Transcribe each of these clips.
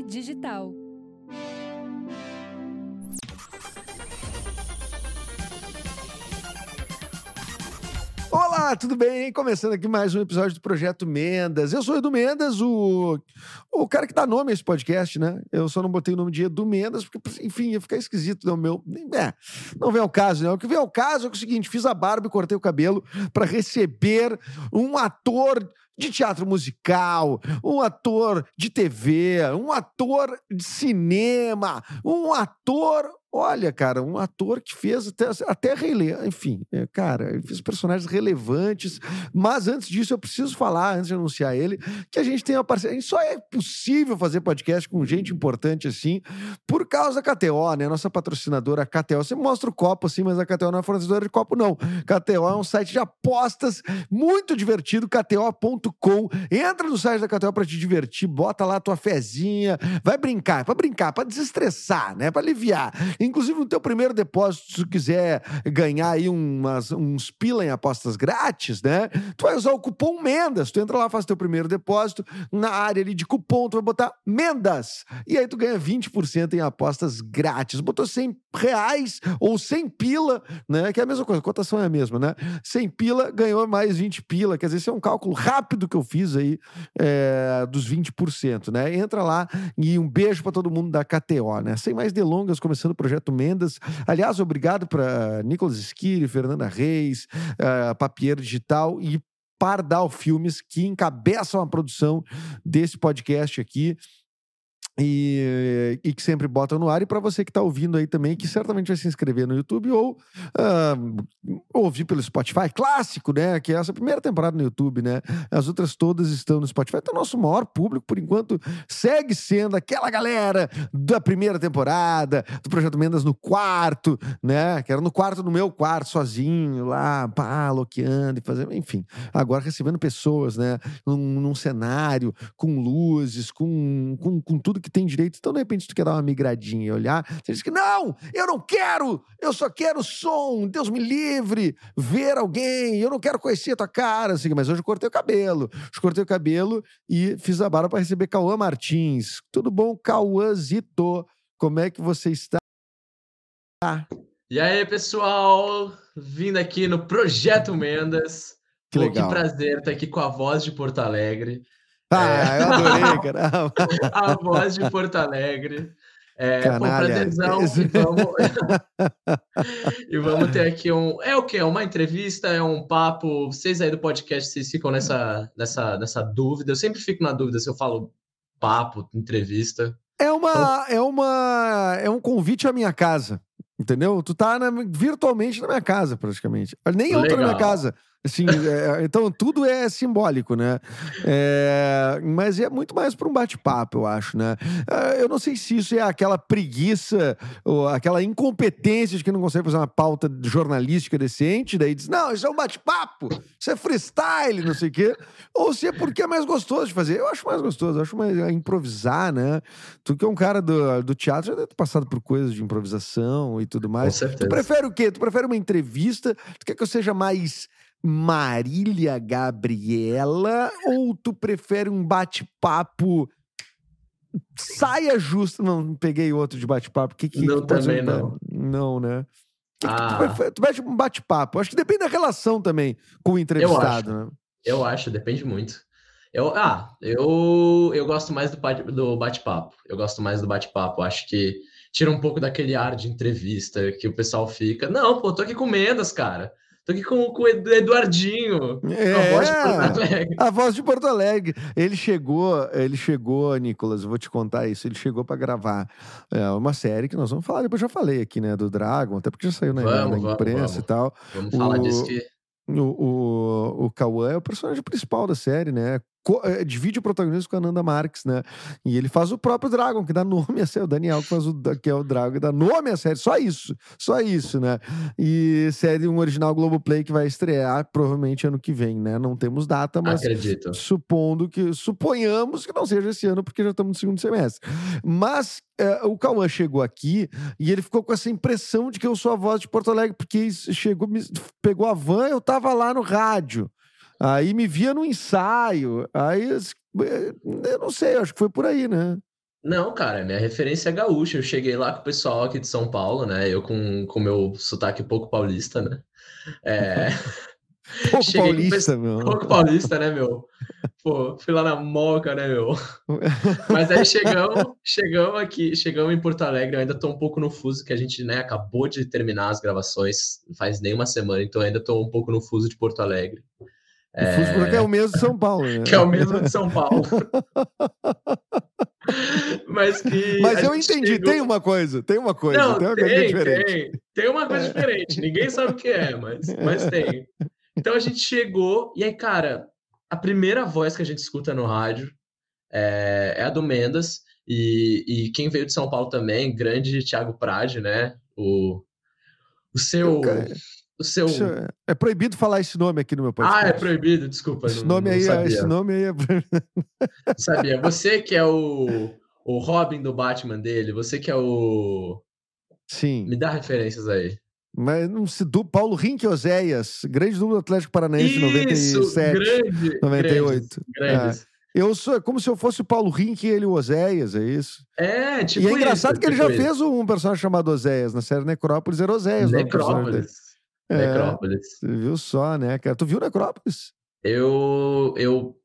Digital. Olá, tudo bem? Começando aqui mais um episódio do Projeto Mendas. Eu sou Edu Mendas, o, o cara que dá nome a esse podcast, né? Eu só não botei o nome de Edu Mendas, porque, enfim, ia ficar esquisito no meu. É, não vem ao caso, né? O que vem ao caso é o seguinte: fiz a barba e cortei o cabelo para receber um ator de teatro musical, um ator de TV, um ator de cinema, um ator Olha, cara, um ator que fez até, até rele... enfim, é, cara, ele fez personagens relevantes. Mas antes disso, eu preciso falar, antes de anunciar ele, que a gente tem uma parceria. Só é possível fazer podcast com gente importante assim por causa da KTO, né? Nossa patrocinadora KTO. Você mostra o copo assim, mas a KTO não é fornecedora de copo, não. KTO é um site de apostas muito divertido, KTO.com. Entra no site da KTO para te divertir, bota lá a tua fezinha, vai brincar, é para brincar, para desestressar, né? Para aliviar. Inclusive, no teu primeiro depósito, se tu quiser ganhar aí umas, uns pila em apostas grátis, né? Tu vai usar o cupom MENDAS. Tu entra lá, faz teu primeiro depósito. Na área ali de cupom, tu vai botar MENDAS. E aí tu ganha 20% em apostas grátis. Botou 100 reais ou 100 pila, né? Que é a mesma coisa, a cotação é a mesma, né? 100 pila ganhou mais 20 pila. Quer dizer, esse é um cálculo rápido que eu fiz aí é, dos 20%, né? Entra lá e um beijo para todo mundo da KTO, né? Sem mais delongas, começando o projeto Projeto Mendas. Aliás, obrigado para Nicolas Esquire, Fernanda Reis, uh, Papier Digital e Pardal Filmes, que encabeçam a produção desse podcast aqui e, e, que sempre botam no ar. E para você que está ouvindo aí também, que certamente vai se inscrever no YouTube ou uh, ouvir pelo Spotify, clássico, né? Que é essa primeira temporada no YouTube, né? As outras todas estão no Spotify. Então, nosso maior público, por enquanto, segue sendo aquela galera da primeira temporada, do Projeto Mendas no quarto, né? Que era no quarto, no meu quarto, sozinho, lá, pá, loqueando e fazendo, enfim. Agora recebendo pessoas, né? Num, num cenário, com luzes, com, com, com tudo que tem direito. Então, de repente, tu quer dar uma migradinha e olhar, você diz que não, eu não quero, eu só quero som, Deus me livre, ver alguém, eu não quero conhecer a tua cara, assim, mas hoje eu cortei o cabelo. Hoje cortei o cabelo e fiz a barba para receber Cauã Martins. Tudo bom, Cauãzito? Como é que você está? E aí, pessoal, vindo aqui no Projeto Mendas. Que Pô. Que prazer estar aqui com a voz de Porto Alegre. Ah, é. eu adorei, cara. a voz de Porto Alegre. É, Canalha. Pô, e vamos... e vamos ter aqui um. É o quê? Uma entrevista? É um papo? Vocês aí do podcast, vocês ficam nessa, nessa, nessa dúvida. Eu sempre fico na dúvida se eu falo papo, entrevista. É uma, então... é uma, é um convite à minha casa, entendeu? Tu tá na, virtualmente na minha casa, praticamente. Nem eu tô na minha casa. Assim, é, então tudo é simbólico, né? É, mas é muito mais para um bate-papo, eu acho, né? É, eu não sei se isso é aquela preguiça ou aquela incompetência de que não consegue fazer uma pauta jornalística decente, daí diz, não, isso é um bate-papo, isso é freestyle, não sei o quê. Ou se é porque é mais gostoso de fazer. Eu acho mais gostoso, eu acho mais improvisar, né? Tu que é um cara do, do teatro, já deve ter passado por coisas de improvisação e tudo mais. Com certeza. Tu prefere o quê? Tu prefere uma entrevista? Tu quer que eu seja mais Marília Gabriela ou tu prefere um bate-papo saia justa? Não, peguei outro de bate-papo. Que, que, não, que também não. Não, né? Que ah. que tu, tu um bate-papo. Acho que depende da relação também com o entrevistado, eu acho. né? Eu acho, depende muito. Eu, ah, eu, eu gosto mais do bate-papo. Eu gosto mais do bate-papo. Acho que tira um pouco daquele ar de entrevista que o pessoal fica. Não, pô, tô aqui com Mendas, cara. Tô aqui com, com o Eduardinho, é, a voz de Porto Alegre. A voz de Porto Alegre. Ele chegou, ele chegou, Nicolas, eu vou te contar isso. Ele chegou para gravar é, uma série que nós vamos falar, depois já falei aqui, né, do Dragon, até porque já saiu na, vamos, na imprensa vamos, e tal. Vamos o, falar disso que. O, o, o Cauã é o personagem principal da série, né? É, divide o protagonismo com a Nanda Marques, né? E ele faz o próprio Dragon, que dá nome a série. O Daniel que faz o que é o Dragon, que dá nome à série. Só isso. Só isso, né? E série um original Globoplay que vai estrear provavelmente ano que vem, né? Não temos data, mas Acredito. supondo que suponhamos que não seja esse ano, porque já estamos no segundo semestre. Mas é, o Cauã chegou aqui e ele ficou com essa impressão de que eu sou a voz de Porto Alegre, porque chegou, me, pegou a van, eu tava lá no rádio. Aí me via no ensaio. Aí eu não sei, acho que foi por aí, né? Não, cara, minha referência é gaúcha. Eu cheguei lá com o pessoal aqui de São Paulo, né? Eu com o meu sotaque pouco paulista, né? É... Pouco cheguei paulista, meu. Pouco paulista, né, meu? Pô, fui lá na Moca, né, meu? Mas aí chegamos, chegamos aqui, chegamos em Porto Alegre, eu ainda tô um pouco no fuso, que a gente, né, acabou de terminar as gravações, faz nem uma semana, então ainda tô um pouco no fuso de Porto Alegre. O é... fuso porque é o mesmo de São Paulo, né? Que é o mesmo de São Paulo. Mas que. Mas eu entendi, chegou... tem uma coisa, tem uma coisa, Não, tem uma tem, coisa diferente. Tem, tem uma coisa diferente. Ninguém sabe o que é, mas, mas tem. Então a gente chegou, e aí, cara, a primeira voz que a gente escuta no rádio é, é a do Mendas, e, e, quem veio de São Paulo também, grande Thiago Prade, né? O, o seu. O seu... É proibido falar esse nome aqui no meu podcast. Ah, é proibido, desculpa. Esse, não, nome, não aí, é, esse nome aí é. sabia. Você que é o, o Robin do Batman dele, você que é o. Sim. Me dá referências aí. Mas não se do Paulo Rink Oséias, grande do Atlético Paranaense, Isso, 97, grande, 98. Grandes, grandes. É. Eu sou é como se eu fosse o Paulo Rink e ele o Oséias, é isso? É, tipo E é engraçado isso, que ele tipo já isso. fez um personagem chamado Oséias na série Necrópolis, era Oséias. Necrópolis. É, Necrópolis. Você viu só, né, cara? Tu viu Necrópolis? Eu, eu,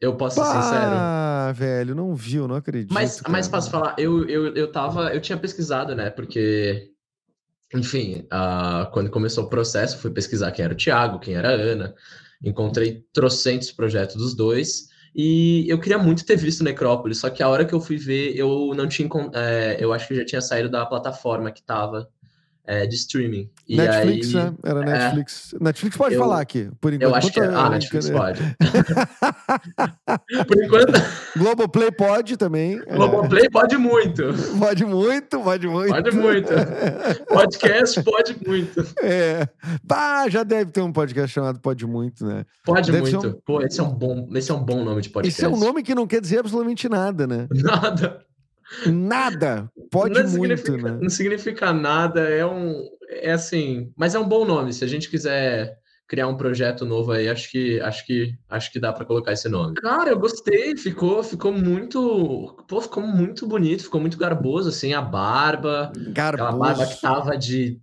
eu posso ser sincero. Ah, velho, não viu, não acredito. Mas, cara. mas posso falar, eu, eu, eu tava, eu tinha pesquisado, né? Porque, enfim, ah, quando começou o processo, fui pesquisar quem era o Thiago, quem era a Ana. Encontrei trocentos projetos dos dois. E eu queria muito ter visto Necrópolis, só que a hora que eu fui ver, eu não tinha. é, eu acho que já tinha saído da plataforma que tava é, de streaming. E Netflix, aí, né? Era é, Netflix. Netflix pode eu- falar aqui, por enquanto. Eu acho que. Enquanto- Ah, Netflix pode. Por enquanto, Globoplay pode também. é. Globoplay pode muito. Pode muito, pode muito. Pode muito. Podcast pode muito. É. Bah, já deve ter um podcast chamado Pode Muito, né? Pode Deve muito. Pô, esse é um bom, esse é um bom nome de podcast. Esse é um nome que não quer dizer absolutamente nada, né? Nada. Nada. Pode não muito, significa, né? Não significa nada, é um. É assim. Mas é um bom nome. Se a gente quiser criar um projeto novo aí, acho que acho que acho que dá para colocar esse nome. Cara, eu gostei, ficou ficou muito, pô, ficou muito bonito, ficou muito garboso assim, a barba, aquela barba que Garboso. tava de,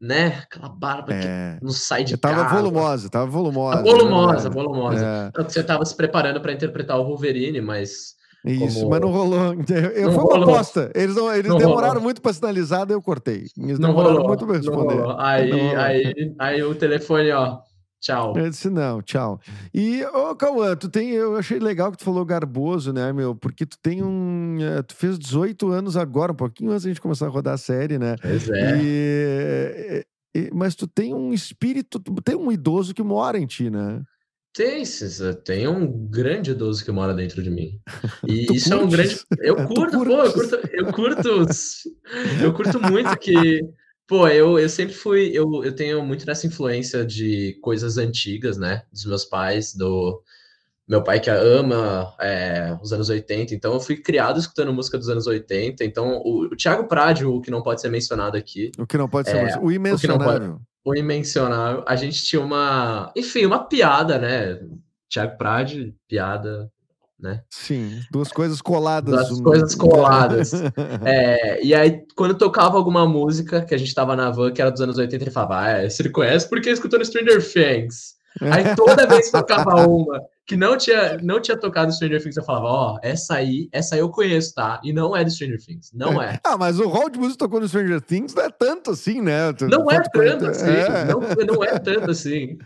né? Aquela barba É. que não sai de Tava casa. volumosa, tava volumosa. Tá volumosa, né? volumosa. É. Você tava se preparando para interpretar o Wolverine, mas Isso, Como- mas não rolou. Eu, Não foi uma rolou. aposta. Eles, não, eles Não demoraram rolou. muito para sinalizar, daí eu cortei. Eles não demoraram rolou. muito para responder. Aí, aí, aí o telefone, ó, tchau. Eu disse, não, tchau. E, ô, Cauã, tu tem. Eu achei legal que tu falou garboso, né, meu? Porque tu tem um. eh, Tu fez 18 anos agora, um pouquinho antes da gente começar a rodar a série, né? Pois é. E, e- mas tu tem um espírito, tu tem um idoso que mora em ti, né? Tem, César, tem um grande idoso que mora dentro de mim. E Tu isso é um curtes? grande. Eu curto, pô, eu curtes? curto, eu curto, eu curto muito que. Pô, eu, eu sempre fui. Eu, eu tenho muito dessa influência de coisas antigas, né? Dos meus pais, do. Meu pai que ama é, os anos 80, então eu fui criado escutando música dos anos 80. Então, o, o Thiago o que não pode ser mencionado aqui, O que não pode ser É, o imensurável. O imencionável, a gente tinha uma, enfim, uma piada, né? Thiago Prade, piada, né? Sim, duas coisas coladas. Duas um- coisas coladas. É, e aí, quando tocava alguma música que a gente tava na van, que era dos anos 80, ele falava, ah, é, você conhece porque escutou no Stranger Things. Aí toda vez que tocava uma que não tinha, não tinha tocado Stranger Things, eu falava, ó, essa aí, essa aí eu conheço, tá? E não é do Stranger Things, não é. Ah, mas o rol de música tocou no Stranger Things não é tanto assim, né? Não é tanto assim, É. não, não é tanto assim.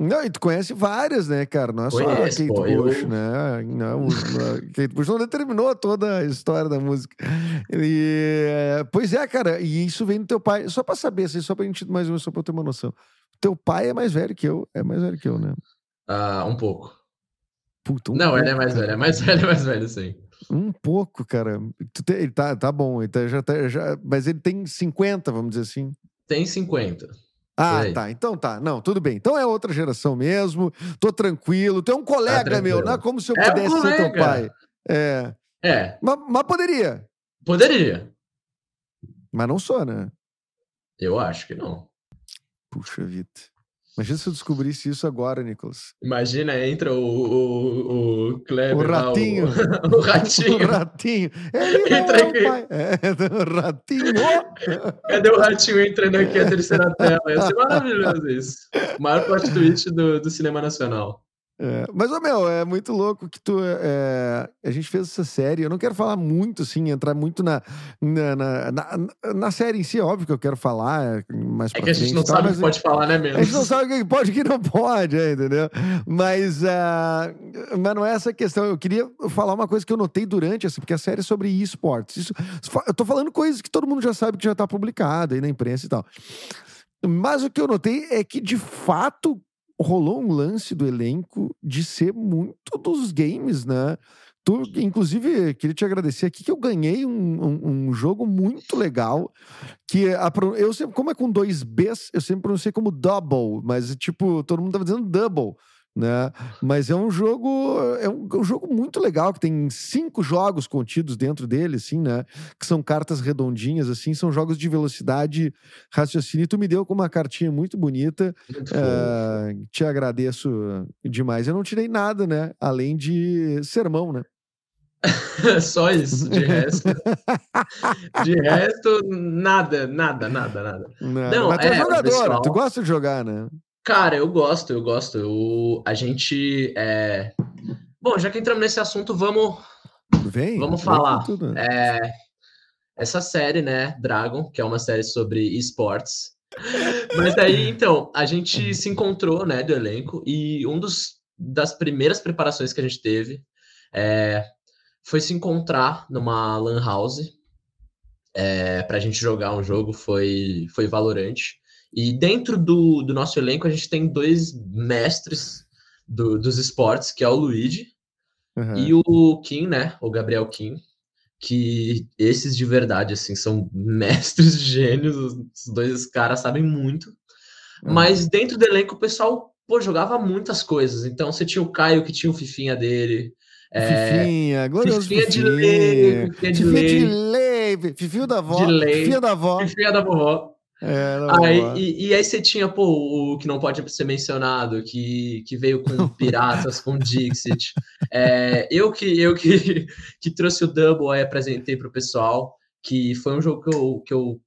Não, e tu conhece várias, né, cara? Não é só a Conheço, Kate pô, eu- Bush, né? Não, a Kate Bush não determinou toda a história da música. E, é, pois é, cara, e isso vem do teu pai. Só pra saber, assim, só pra gente mais menos, só pra eu ter uma noção. Teu pai é mais velho que eu, é mais velho que eu, né? Ah, um pouco. Puta, um não, ele é pouco, mais velho, é mais velho, é mais velho, sim. Um pouco, cara. Ele tá, tá bom, ele tá- já tá, já, mas ele tem 50, vamos dizer assim. Tem 50. Ah, aí. tá. Então tá. Não, tudo bem. Então é outra geração mesmo. Tô tranquilo. Tu é um colega tranquilo. meu, não é como se eu É um pudesse ser teu pai. É. É, Mas, mas poderia. poderia. Mas não sou, né? Eu acho que não. Puxa vida. Imagina se eu descobrisse isso agora, Nicolas. Imagina, entra o, o, o Kleber. O ratinho. Lá, o, o, ratinho. o ratinho. Ele entra aqui. É, o ratinho. Cadê o ratinho entrando aqui a terceira tela? Ia ser maravilhoso isso. O maior plot twist do, do cinema nacional. É, mas, ô, meu, é muito louco que tu. É, a gente fez essa série. Eu não quero falar muito, assim, entrar muito na, na, na, na, na série em si. É óbvio que eu quero falar mais É que a gente não sabe o que pode falar, né, mesmo? A gente não sabe o que pode e o que não pode, é, entendeu? Mas, uh, mas não é essa questão. Eu queria falar uma coisa que eu notei durante, assim, porque a série é sobre esportes. Isso, eu tô falando coisas que todo mundo já sabe que já tá publicado aí na imprensa e tal. Mas o que eu notei é que, de fato, rolou um lance do elenco de ser muito dos games, né? Tu, inclusive, queria te agradecer aqui que eu ganhei um, um, um jogo muito legal. Que a, eu sempre, como é com dois Bs, eu sempre pronunciei como double, mas tipo, todo mundo tava dizendo double né? Mas é um jogo, é um, é um, jogo muito legal que tem cinco jogos contidos dentro dele, assim, né? Que são cartas redondinhas, assim, são jogos de velocidade, raciocínio. E tu me deu com uma cartinha muito bonita. Muito uh, te agradeço demais. Eu não tirei nada, né? Além de sermão, né? Só isso, de resto. de resto, nada, nada, nada, nada. Não, não é, é jogador, pessoal... tu gosta de jogar, né? Cara, eu gosto, eu gosto. Eu, a gente. É... Bom, já que entramos nesse assunto, vamos. Vem, vamos falar. É, essa série, né, Dragon, que é uma série sobre esportes. Mas daí, então, a gente se encontrou, né, do elenco, e um dos das primeiras preparações que a gente teve é, foi se encontrar numa lan house é, pra gente jogar um jogo, foi, foi Valorante. E dentro do, do nosso elenco, a gente tem dois mestres do, dos esportes, que é o Luigi uhum. e o Kim, né? O Gabriel Kim. Que esses de verdade, assim, são mestres gênios. Os dois caras sabem muito. Uhum. Mas dentro do elenco, o pessoal pô, jogava muitas coisas. Então, você tinha o Caio, que tinha o Fifinha dele. É, Fifinha, glorioso Fifinha, Fifinha. de lei, Fifinha de lei. De lei, Fifinho da lei, Fifinha da avó. Fifinha da vovó. É, aí, e, e, aí você tinha, pô, o que não pode ser mencionado, que, que veio com Piratas, com Dixit. É, eu que, eu que, que trouxe o Double aí, apresentei para o pessoal, que foi um jogo que eu, que, eu,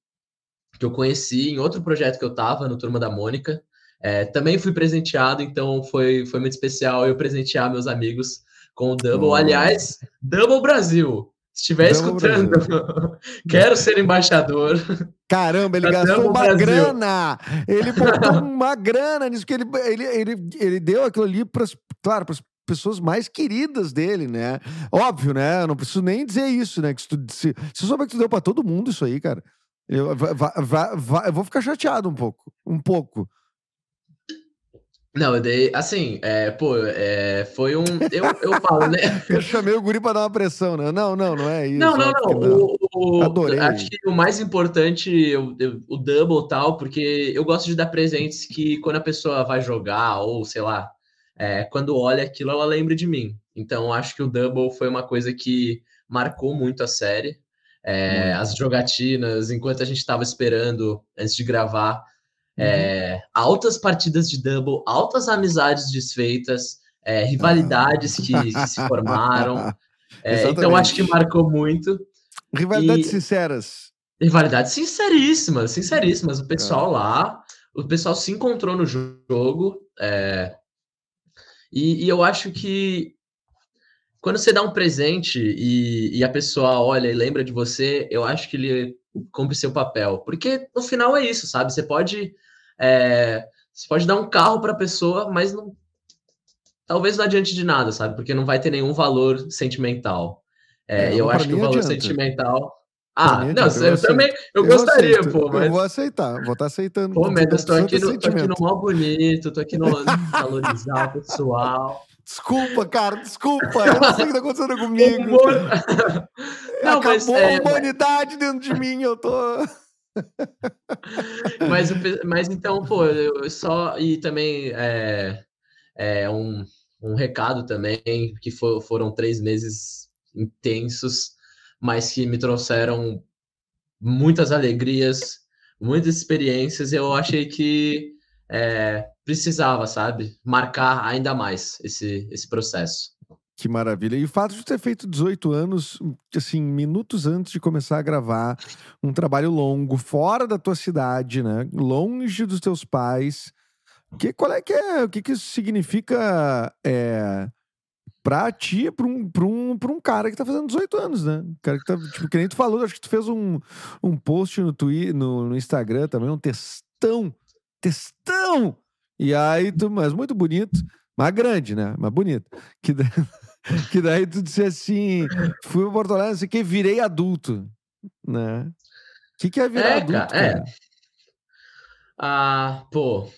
que eu conheci em outro projeto que eu tava, no Turma da Mônica. É, também fui presenteado, então foi, foi muito especial eu presentear meus amigos com o Double. Oh. Aliás, Double Brasil, estiver escutando, quero ser embaixador. Caramba, ele gastou uma Brasil. grana. Ele botou uma grana nisso, que ele, ele, ele, ele deu aquilo ali para, claro, para as pessoas mais queridas dele, né? Óbvio, né? Eu não preciso nem dizer isso, né? Que se, tu, se, se souber que tu deu para todo mundo isso aí, cara, eu, vai, vai, vai, eu vou ficar chateado um pouco. Um pouco. Não, eu dei, assim, é, pô, é, foi um. Eu, eu falo, né? eu chamei o guri para dar uma pressão, né? Não, não, não é isso. Não, não, não. não. O, o, Adorei. Acho que o mais importante, eu, eu, o double tal, porque eu gosto de dar presentes que quando a pessoa vai jogar, ou sei lá, é, quando olha aquilo, ela lembra de mim. Então, acho que o double foi uma coisa que marcou muito a série. É, hum. As jogatinas, enquanto a gente estava esperando antes de gravar é, altas partidas de double, altas amizades desfeitas, é, rivalidades que, que, se formaram. É, então acho que marcou muito. Rivalidades e... sinceras. Rivalidades sinceríssimas, sinceríssimas. O pessoal é. lá, o pessoal se encontrou no jogo. É, e, e, eu acho que quando você dá um presente e, e, a pessoa olha e lembra de você, eu acho que ele cumpre seu papel. Porque no final é isso, sabe? Você pode é, você pode dar um carro para a pessoa, mas não, talvez não adiante de nada, sabe? Porque não vai ter nenhum valor sentimental. É, é, eu acho que o valor adianta. sentimental. Ah, não, eu, eu também, eu, eu gostaria, aceito. pô, mas... Eu vou aceitar, vou estar tá aceitando. Pô, Mendes, tô aqui, no, tô aqui no mal bonito, tô aqui no valorizar o pessoal. Desculpa, cara, desculpa. Eu não sei o que tá acontecendo comigo. Não, Acabou mas, é, a humanidade dentro de mim, eu tô mas, mas então, pô, eu só. E também é, é um, um recado também, que for, foram três meses intensos, mas que me trouxeram muitas alegrias, muitas experiências. Eu achei que é, precisava, sabe? Marcar ainda mais esse, esse processo. Que maravilha. E o fato de ter feito 18 anos, assim, minutos antes de começar a gravar, um trabalho longo, fora da tua cidade, né? Longe dos teus pais. Que, qual é que é? O que, que isso significa é, pra ti, pra um, pra, um, pra um cara que tá fazendo 18 anos, né? cara que tá, tipo, que nem tu falou, acho que tu fez um, um post no, Twitter, no, no Instagram também, um textão. Textão! E aí, tu, mas muito bonito. Mas grande, né? Mas bonito. Que, que daí tu disse assim: fui para Porto Alegre, não sei o que, virei adulto. Né? O que, que é virar é, adulto? Cara, é. Ah, pô,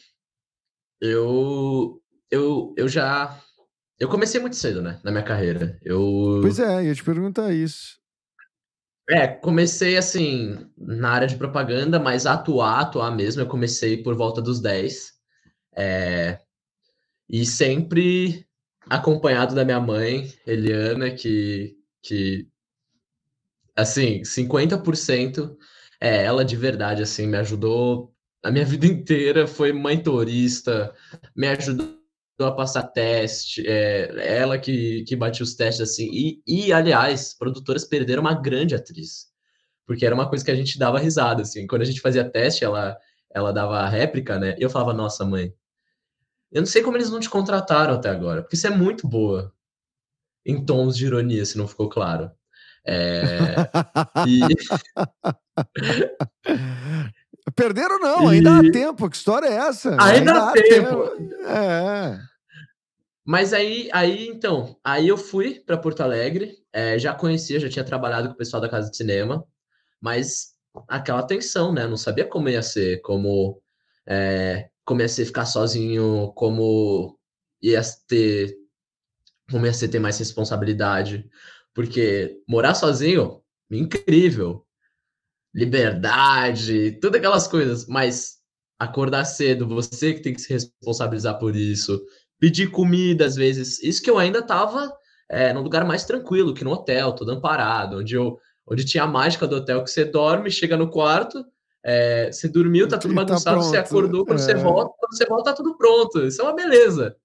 eu, eu, eu já. Eu comecei muito cedo, né? Na minha carreira. Eu... Pois é, ia te perguntar isso. É, comecei assim na área de propaganda, mas atuar, atuar mesmo, eu comecei por volta dos 10. É, e sempre acompanhado da minha mãe, Eliana, que, que assim, 50% é ela de verdade, assim, me ajudou a minha vida inteira, foi mãe turista, me ajudou a passar teste, é, ela que, que batia os testes, assim, e, e, aliás, produtoras perderam uma grande atriz, porque era uma coisa que a gente dava risada, assim, quando a gente fazia teste, ela, ela dava a réplica, né, e eu falava, nossa, mãe, eu não sei como eles não te contrataram até agora, porque você é muito boa em tons de ironia, se não ficou claro. É... e... Perderam não, e... ainda há tempo. Que história é essa? Ainda, ainda há tempo. tempo. É. Mas aí, aí, então, aí eu fui para Porto Alegre, é, já conhecia, já tinha trabalhado com o pessoal da Casa de Cinema, mas aquela tensão, né? Não sabia como ia ser, como é, comecei a ficar sozinho, como ia ter, ia ser ter mais responsabilidade, porque morar sozinho, incrível, liberdade, todas aquelas coisas, mas acordar cedo, você que tem que se responsabilizar por isso, pedir comida às vezes, isso que eu ainda tava é, num lugar mais tranquilo que no hotel, todo amparado, onde eu onde tinha a mágica do hotel que você dorme, chega no quarto, é, você dormiu, tá tudo tá bagunçado, tá você acordou, quando é. você volta, quando você volta, tá tudo pronto. Isso é uma beleza.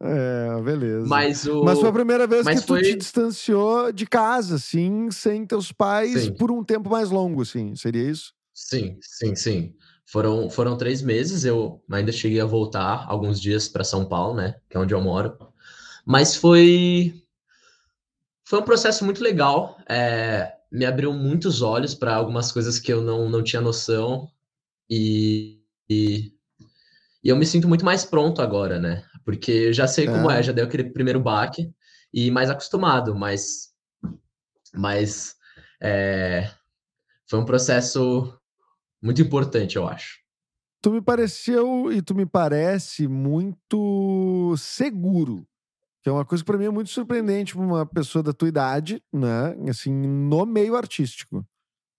É, beleza. Mas, o... Mas foi a primeira vez Mas que foi... tu te distanciou de casa, assim, sem teus pais sim. por um tempo mais longo, assim. Seria isso? Sim, sim, sim. Foram, foram três meses, eu ainda cheguei a voltar alguns dias para São Paulo, né? Que é onde eu moro. Mas foi. Foi um processo muito legal. É, me abriu muitos olhos para algumas coisas que eu não, não tinha noção e, e, e, eu me sinto muito mais pronto agora, né? Porque eu já sei é. como é, já dei aquele primeiro baque e mais acostumado, mas, mas é, foi um processo muito importante, eu acho. Tu me pareceu e tu me parece muito seguro que é uma coisa que para mim é muito surpreendente para uma pessoa da tua idade, né? Assim, no meio artístico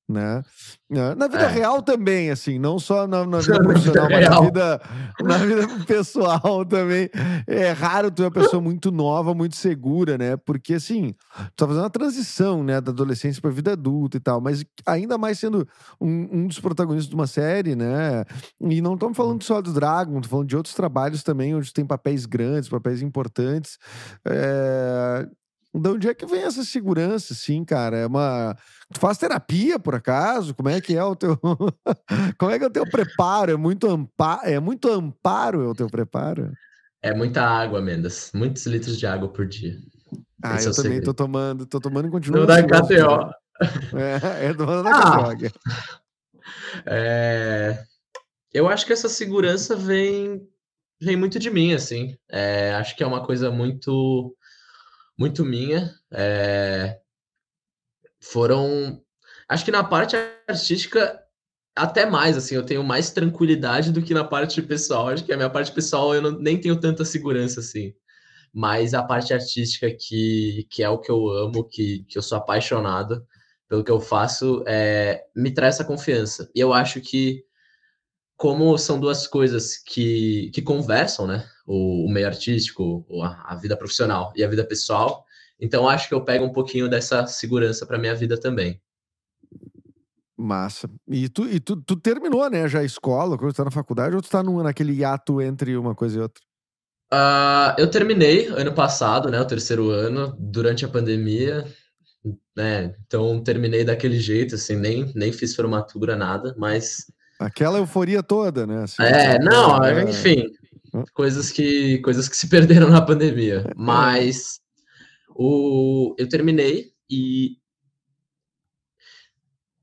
né? Na vida é. real também, assim, não só na, na vida profissional, mas na vida, na vida pessoal também. É raro tu é uma pessoa muito nova, muito segura, né? Porque, assim, tu tá fazendo uma transição, né, da adolescência pra vida adulta e tal, mas ainda mais sendo um, um dos protagonistas de uma série, né? E não estamos falando só do Dragon, estamos falando de outros trabalhos também, onde tem papéis grandes, papéis importantes. É... De onde é que vem essa segurança, assim, cara? É uma. Tu faz terapia, por acaso? Como é que é o teu. Como é que é o teu preparo? É muito, ampa... é muito amparo é o teu preparo? É muita água, Mendes. Muitos litros de água por dia. Ah, Esse eu é também segredo. tô tomando, tô tomando e continuo. Da KTO. É, é tomando da ah, KTO. É... Eu acho que essa segurança vem, vem muito de mim, assim. É, acho que é uma coisa muito muito minha. É... Foram. Acho que na parte artística, até mais, assim, eu tenho mais tranquilidade do que na parte pessoal. Acho que a minha parte pessoal eu não, nem tenho tanta segurança, assim. Mas a parte artística, que, que é o que eu amo, que, que eu sou apaixonado pelo que eu faço, é, me traz essa confiança. E eu acho que, como são duas coisas que, que conversam, né? O, o meio artístico, a, a, vida profissional e a vida pessoal. Então acho que eu pego um pouquinho dessa segurança para minha vida também. Massa. E tu, e tu, tu terminou, né, já a escola, quando tu tá na faculdade, ou tu tá no, naquele hiato entre uma coisa e outra? Uh, eu terminei ano passado, né, o terceiro ano, durante a pandemia, né, então terminei daquele jeito, assim, nem, nem fiz formatura, nada, mas... Aquela euforia toda, né? Assim, é, não, é... enfim, coisas que, coisas que se perderam na pandemia, é. mas o, eu terminei e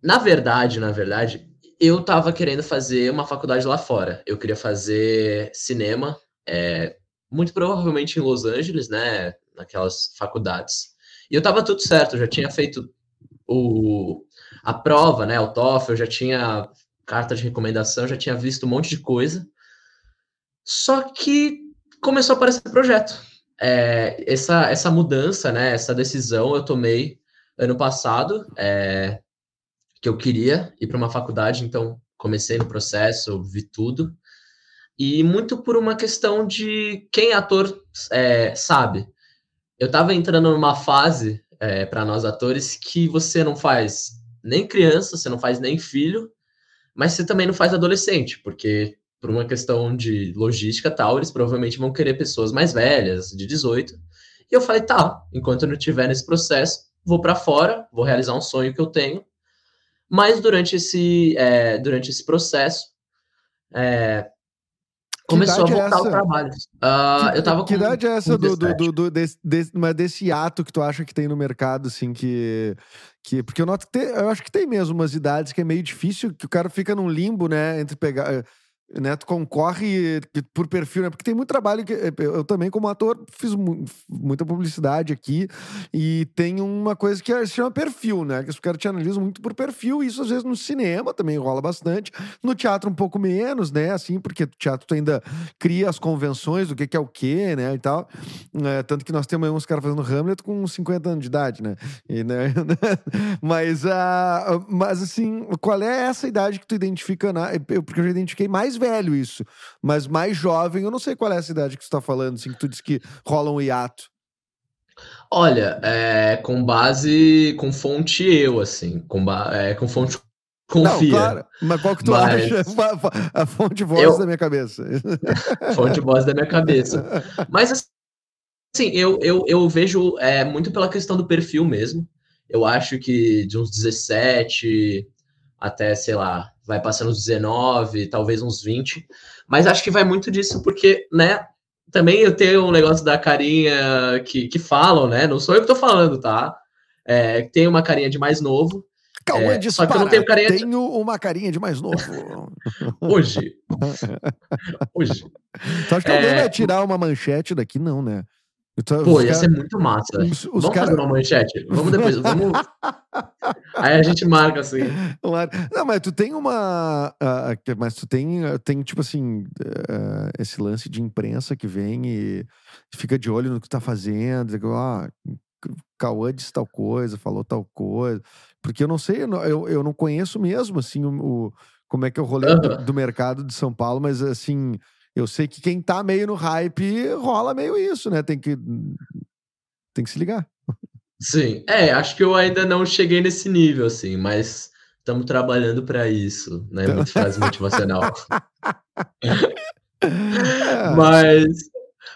na verdade, na verdade, eu tava querendo fazer uma faculdade lá fora. Eu queria fazer cinema, é, muito provavelmente em Los Angeles, né? Naquelas faculdades. E eu tava tudo certo, eu já tinha feito o, a prova, né? O TOEFL, eu já tinha carta de recomendação, já tinha visto um monte de coisa. Só que começou a aparecer projeto. É, essa, essa mudança, né? Essa decisão eu tomei ano passado. É, que eu queria ir para uma faculdade, então comecei no processo, vi tudo. E muito por uma questão de quem ator é, sabe. Eu estava entrando numa fase é, para nós atores que você não faz nem criança, você não faz nem filho, mas você também não faz adolescente, porque por uma questão de logística tal, eles provavelmente vão querer pessoas mais velhas, de 18. E eu falei, tá, enquanto eu não estiver nesse processo, vou para fora, vou realizar um sonho que eu tenho mas durante esse, é, durante esse processo, é, começou a é voltar é o trabalho. Uh, que, eu tava que com, idade é essa do, do, do, do, desse, desse, mas desse ato que tu acha que tem no mercado, assim, que. que porque eu noto que tem, eu acho que tem mesmo umas idades que é meio difícil, que o cara fica num limbo, né, entre pegar né, tu concorre por perfil, né? Porque tem muito trabalho que eh, eu também, como ator, fiz muita publicidade aqui e tem uma coisa que se chama perfil, né? Que os caras te analisam muito por perfil, e isso às vezes no cinema também rola bastante, no teatro um pouco menos, né? Assim, porque o teatro ainda cria as convenções do que, que é o que, né? E tal. É, tanto que nós temos uns caras fazendo Hamlet com 50 anos de idade, né? E, né? mas, uh, mas assim, qual é essa idade que tu identifica? Na... Porque eu já identifiquei mais velho isso. Mas mais jovem, eu não sei qual é essa idade que você está falando, assim, que tu disse que rola um hiato. Olha, é, com base, com fonte eu, assim, com, é, com fonte confia. Não, claro, mas qual que tu mas... acha? A fonte voz eu... da minha cabeça. fonte voz da minha cabeça. Mas assim, eu, eu, eu vejo é, muito pela questão do perfil mesmo. Eu acho que de uns 17 até, sei lá, vai passando uns 19, talvez uns 20. Mas acho que vai muito disso porque, né? Também eu tenho um negócio da carinha que, que falam, né? Não sou eu que tô falando, tá? É, tem uma carinha de mais novo. Cauã é, só que eu não tenho carinha de... Tenho uma carinha de mais novo. Hoje. Hoje. Acha que é... alguém vai tirar uma manchete daqui? Não, né? Tô, Pô, ia cara... ser muito massa. Os, os vamos cara... fazer uma manchete? Vamos depois, vamos. Aí a gente marca assim. Não, mas tu tem uma. Uh, mas tu tem, tem tipo assim, uh, esse lance de imprensa que vem e fica de olho no que tu tá fazendo. Ah, Cauã disse tal coisa, falou tal coisa. Porque eu não sei, eu, eu não conheço mesmo, assim, o, o como é que é o rolê uhum. do, do mercado de São Paulo, mas assim eu sei que quem tá meio no hype rola meio isso, né? Tem que, tem que se ligar. Sim, é, acho que eu ainda não cheguei nesse nível, assim, mas estamos trabalhando para isso, né? Muito frase motivacional. É. mas,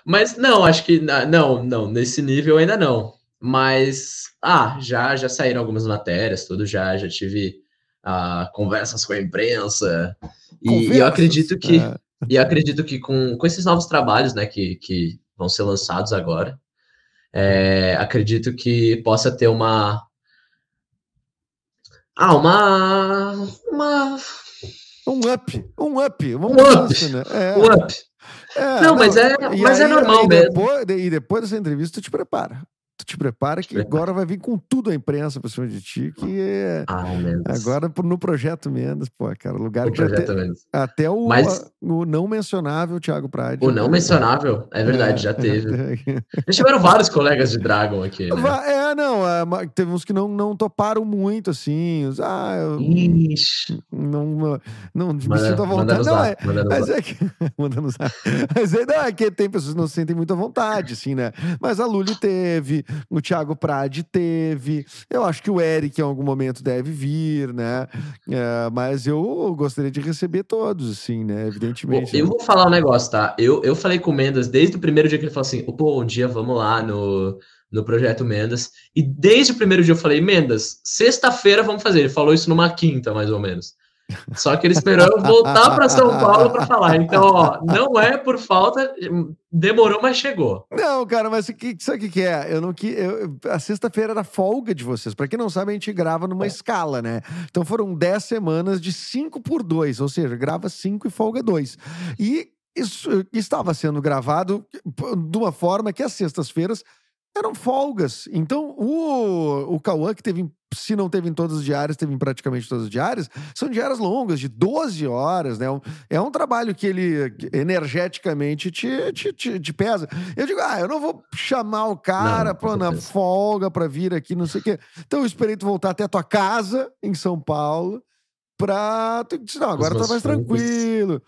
mas não, acho que não, não, nesse nível ainda não. Mas, ah, já já saíram algumas matérias, tudo já, já tive ah, conversas com a imprensa e, e eu acredito que é. E acredito que com, com esses novos trabalhos, né, que, que vão ser lançados agora, é, acredito que possa ter uma. Ah, uma. Uma. Um up, um up, um up, né? é. um up. É, não, não, mas é, mas é aí, é normal aí mesmo. Depois, e depois dessa entrevista, tu te prepara tu te prepara que agora vai vir com tudo a imprensa pra cima de ti, que é... agora no Projeto Menos, pô, cara, lugar o que até, até o, Mas... o não mencionável Thiago Prade. O não mencionável, é verdade, é, já teve. Já tiveram vários colegas de Dragon aqui, né? É, não, é, teve uns que não, não toparam muito, assim, ah, eu, Ixi. não, não, não me sinto à vontade, não, é, mas é que, mandando usar. mas é, não, é que tem pessoas que não se sentem muito à vontade, assim, né, mas a Luli teve, o Thiago Prade teve, eu acho que o Eric em algum momento deve vir, né? É, mas eu gostaria de receber todos, assim, né? Evidentemente. Eu vou falar um negócio, tá? Eu, eu falei com o Mendes desde o primeiro dia que ele falou assim: pô, um dia vamos lá no, no projeto Mendes. E desde o primeiro dia eu falei: Mendes, sexta-feira vamos fazer. Ele falou isso numa quinta, mais ou menos. Só que ele esperou eu voltar para São Paulo para falar. Então, ó, não é por falta, demorou, mas chegou. Não, cara, mas que, sabe o que, é? Eu não que eu, a sexta-feira era folga de vocês. Para quem não sabe, a gente grava numa é. escala, né? Então foram 10 semanas de 5 por 2, ou seja, grava 5 e folga 2. E isso estava sendo gravado de uma forma que as sextas-feiras eram folgas. Então, o, o Cauã, que teve, se não teve em todas as diárias, teve em praticamente todas as diárias, são diárias longas, de 12 horas, né? É um trabalho que ele energeticamente te, te, te, te pesa. Eu digo, ah, eu não vou chamar o cara não, na folga para vir aqui, não sei o quê. Então, eu esperei tu voltar até a tua casa, em São Paulo, pra. Não, agora tá mais tranquilo.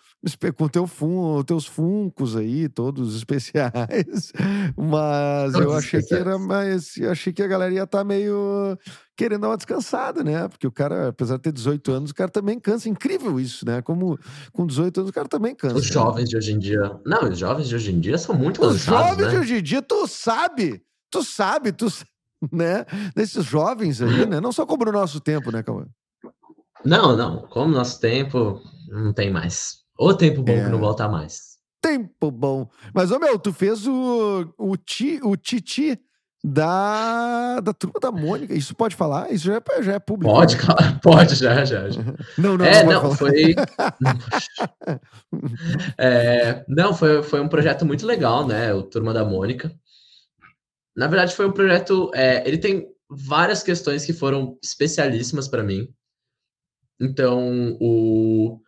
Com teu fun, teus funcos aí, todos especiais. Mas todos eu achei especiais. que era mais. Eu achei que a galera ia estar tá meio querendo dar uma descansada, né? Porque o cara, apesar de ter 18 anos, o cara também cansa. Incrível isso, né? Como com 18 anos o cara também cansa. Os né? jovens de hoje em dia. Não, os jovens de hoje em dia são muito os cansados. Os jovens né? de hoje em dia, tu sabe, tu sabe, tu né? Desses jovens aí, né? Não só como no nosso tempo, né, Calma? Não, não. Como nosso tempo, não tem mais. O tempo bom é. que não volta mais. Tempo bom. Mas, ô meu, tu fez o, o, ti, o Titi da, da turma da Mônica. Isso pode falar? Isso já é, já é público. Pode, né? claro. Pode, já, já. já. Não, não, é, não, não foi. é, não, foi, foi um projeto muito legal, né? O Turma da Mônica. Na verdade, foi um projeto. É, ele tem várias questões que foram especialíssimas para mim. Então, o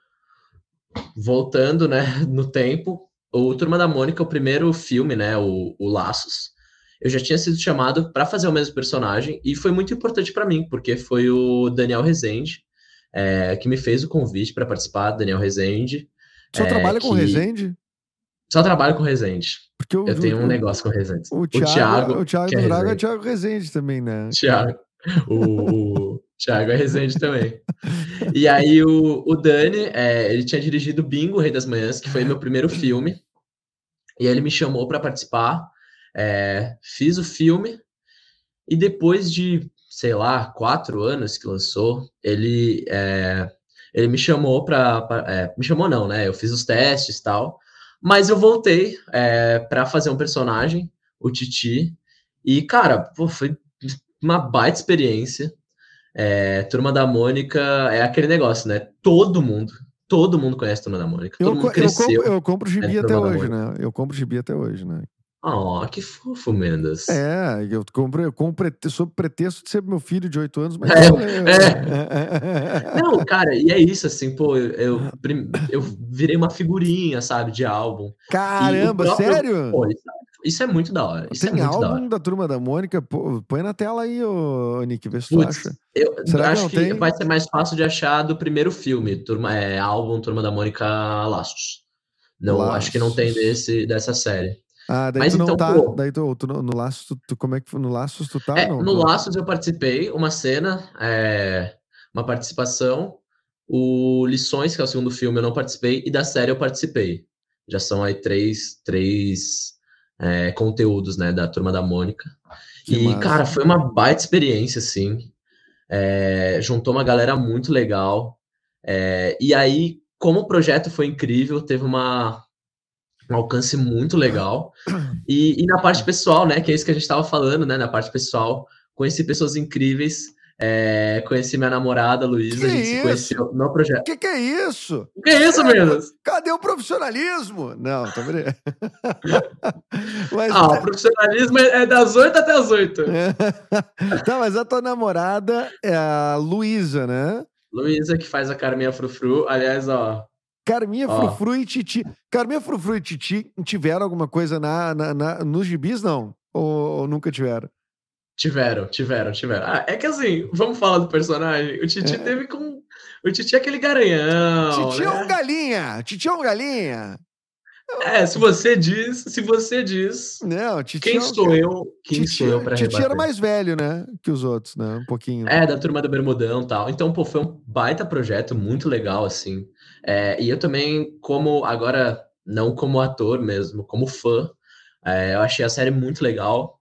voltando, né, no tempo, o Turma da Mônica, o primeiro filme, né, o, o Laços, eu já tinha sido chamado para fazer o mesmo personagem e foi muito importante para mim, porque foi o Daniel Rezende é, que me fez o convite para participar, Daniel Rezende. Só é, trabalha com que... Rezende? Só trabalho com Rezende. Porque eu, eu tenho um negócio com Rezende. O Thiago, o Thiago, o Thiago é Braga é Thiago Rezende também, né? Thiago. O, Thiago é Rezende também. E aí o, o Dani, é, ele tinha dirigido Bingo, Rei das Manhãs, que foi meu primeiro filme. E ele me chamou para participar. É, fiz o filme. E depois de, sei lá, quatro anos que lançou, ele, é, ele me chamou para... É, me chamou não, né? Eu fiz os testes e tal. Mas eu voltei é, para fazer um personagem, o Titi. E, cara, pô, foi uma baita experiência. É, Turma da Mônica é aquele negócio, né? Todo mundo, todo mundo conhece Turma da Mônica. Todo eu, mundo cresceu. Eu compro, eu compro gibi até hoje, né? Eu compro gibi até hoje, né? Oh, que fofo, Mendes. É, eu compro, eu compro sob pretexto de ser meu filho de 8 anos, mas. É, é. Não, cara, e é isso, assim, pô, eu, eu, eu virei uma figurinha, sabe, de álbum. Caramba, próprio, sério? Pô, isso é muito da hora. Isso Tem é muito álbum da, da, Turma da Mônica? põe na tela aí, ô, Nick, vê se tu acha. Eu Será acho que, que vai ser mais fácil de achar do primeiro filme, turma, é, álbum Turma da Mônica Laços. Não, Laços. acho que não tem desse, dessa série. Ah, daí Mas tu não então, tá. Pô, daí tu, tu, no Laços, tu, tu, como é que foi? No Laços tu tá? É, não, no Laços eu participei, uma cena, é, uma participação. O Lições, que é o segundo filme, eu não participei, e da série eu participei. Já são aí três, três é, conteúdos, né, da Turma da Mônica. Que e, massa. cara, foi uma baita experiência, assim. É, juntou uma galera muito legal. É, e aí, como o projeto foi incrível, teve uma, um alcance muito legal. E, e na parte pessoal, né, que é isso que a gente estava falando, né, na parte pessoal, conheci pessoas incríveis é, conheci minha namorada, Luísa, a gente isso? se conheceu no projeto. O que, que, é isso? O que é isso, Menos? Cadê o profissionalismo? Não, tá brincando. mas... Ah, o profissionalismo é, é das 8 até as 8. tá, mas a tua namorada é a Luísa, né? Luísa, que faz a Carminha Frufru. Aliás, ó. Carminha. Frufru e Titi. Carminha Frufru e Titi tiveram alguma coisa na, na, na nos gibis, não? Ou, ou nunca tiveram? Tiveram, tiveram, tiveram. Ah, é que assim, vamos falar do personagem. O Titi é. teve com. O Titi é aquele garanhão. Titi né? é um galinha! Titi é um galinha! É, se você diz, se você diz. Não, Titi quem sou eu? Quem Titi, sou eu para Titi era mais velho, né? Que os outros, né? Um pouquinho. É, da turma do Bermudão e tal. Então, pô, foi um baita projeto, muito legal, assim. É, e eu também, como agora, não como ator mesmo, como fã, é, eu achei a série muito legal.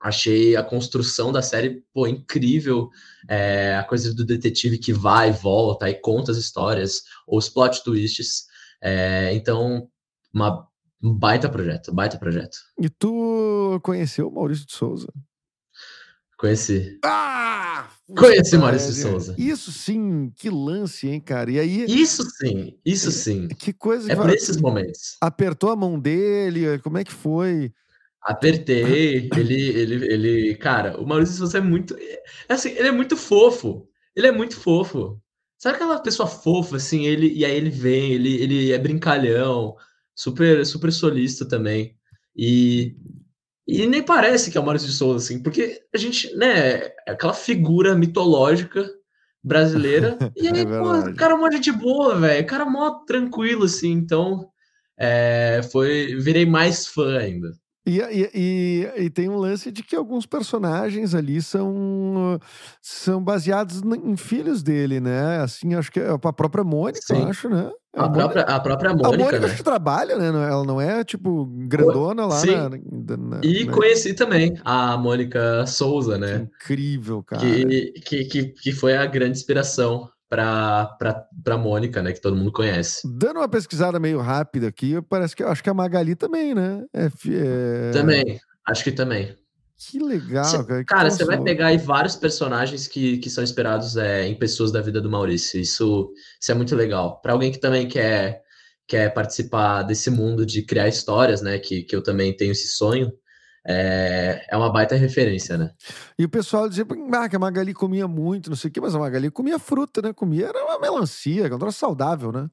Achei a construção da série, pô, incrível. É, a coisa do detetive que vai e volta e conta as histórias, os plot twists. É, então, uma, um baita projeto, baita projeto. E tu conheceu o Maurício de Souza? Conheci. Ah! Conheci Maurício de Souza. Isso sim, que lance, hein, cara? E aí. Isso sim, isso sim. Que coisa. É por esses momentos. Apertou a mão dele, como é que foi? Apertei, ele, ele, ele, cara, o Maurício Souza é muito, é assim, ele é muito fofo, ele é muito fofo. Sabe aquela pessoa fofa, assim, ele, e aí ele vem, ele, ele é brincalhão, super, super solista também, e, e nem parece que é o Maurício de Souza, assim, porque a gente, né, é aquela figura mitológica brasileira, e aí, é pô, o cara é mó gente boa, velho, o cara é mó tranquilo, assim, então, é, foi, virei mais fã ainda. E, e, e, e, tem um lance de que alguns personagens ali são, são baseados em filhos dele, né? Assim, acho que é a própria Mônica, Sim. eu acho, né? A, a, própria, a própria Mônica. A Mônica né? trabalha, né? Ela não é, tipo, grandona lá Sim. na, na, E na... conheci também a Mônica Souza, né? Que incrível, cara. Que, que, que, que foi a grande inspiração para para Mônica, né, que todo mundo conhece. Dando uma pesquisada meio rápida aqui, parece que acho que a Magali também, né? É, é... Também, acho que também. Que legal, cê, cara. cara, você vai pegar aí vários personagens que, que são inspirados é, em pessoas da vida do Maurício. Isso, isso é muito legal. Para alguém que também quer quer participar desse mundo de criar histórias, né? Que, que eu também tenho esse sonho é, é uma baita referência, né? E o pessoal dizia ah, que a Magali comia muito, não sei o quê, mas a Magali comia fruta, né? Comia era uma melancia, que é um saudável, né?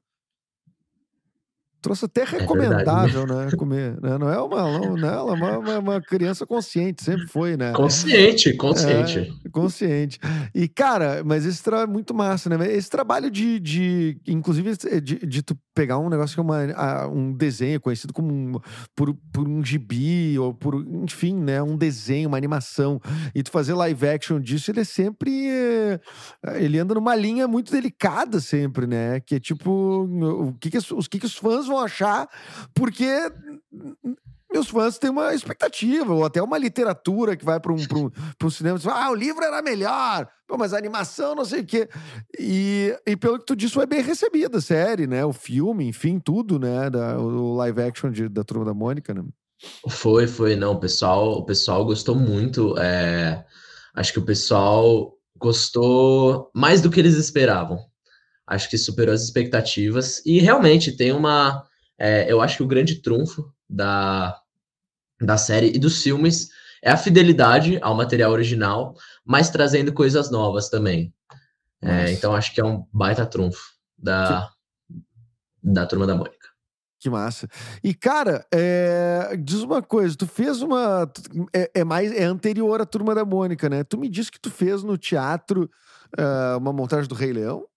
Trouxe até é recomendável, é né? Comer. Né? Não é uma, não, né? ela é uma, uma, uma, criança consciente, sempre foi, né? Consciente, consciente. É, consciente. E, cara, mas esse trabalho é muito massa, né? Esse trabalho de, de inclusive, de, de tu pegar um negócio que é uma, um desenho conhecido como um, por, por um gibi, ou por, enfim, né? Um desenho, uma animação, e tu fazer live action disso, ele é sempre. Ele anda numa linha muito delicada, sempre, né? Que é tipo, o que, que os que, que os fãs vão achar, porque meus fãs têm uma expectativa, ou até uma literatura que vai para um, um, um cinema e diz, ah, o livro era melhor, Pô, mas a animação, não sei o quê. E, e pelo que tu disse, foi bem recebida a série, né? O filme, enfim, tudo, né? Da, o live action de, da Turma da Mônica, né? Foi, foi. Não, o pessoal, o pessoal gostou muito. É... Acho que o pessoal gostou mais do que eles esperavam. Acho que superou as expectativas. E realmente tem uma. É, eu acho que o grande trunfo da, da série e dos filmes é a fidelidade ao material original, mas trazendo coisas novas também. É, então acho que é um baita trunfo da, que... da Turma da Mônica. Que massa. E, cara, é... diz uma coisa, tu fez uma. É, é, mais. É anterior à Turma da Mônica, né? Tu me disse que tu fez no teatro uh, uma montagem do Rei Leão?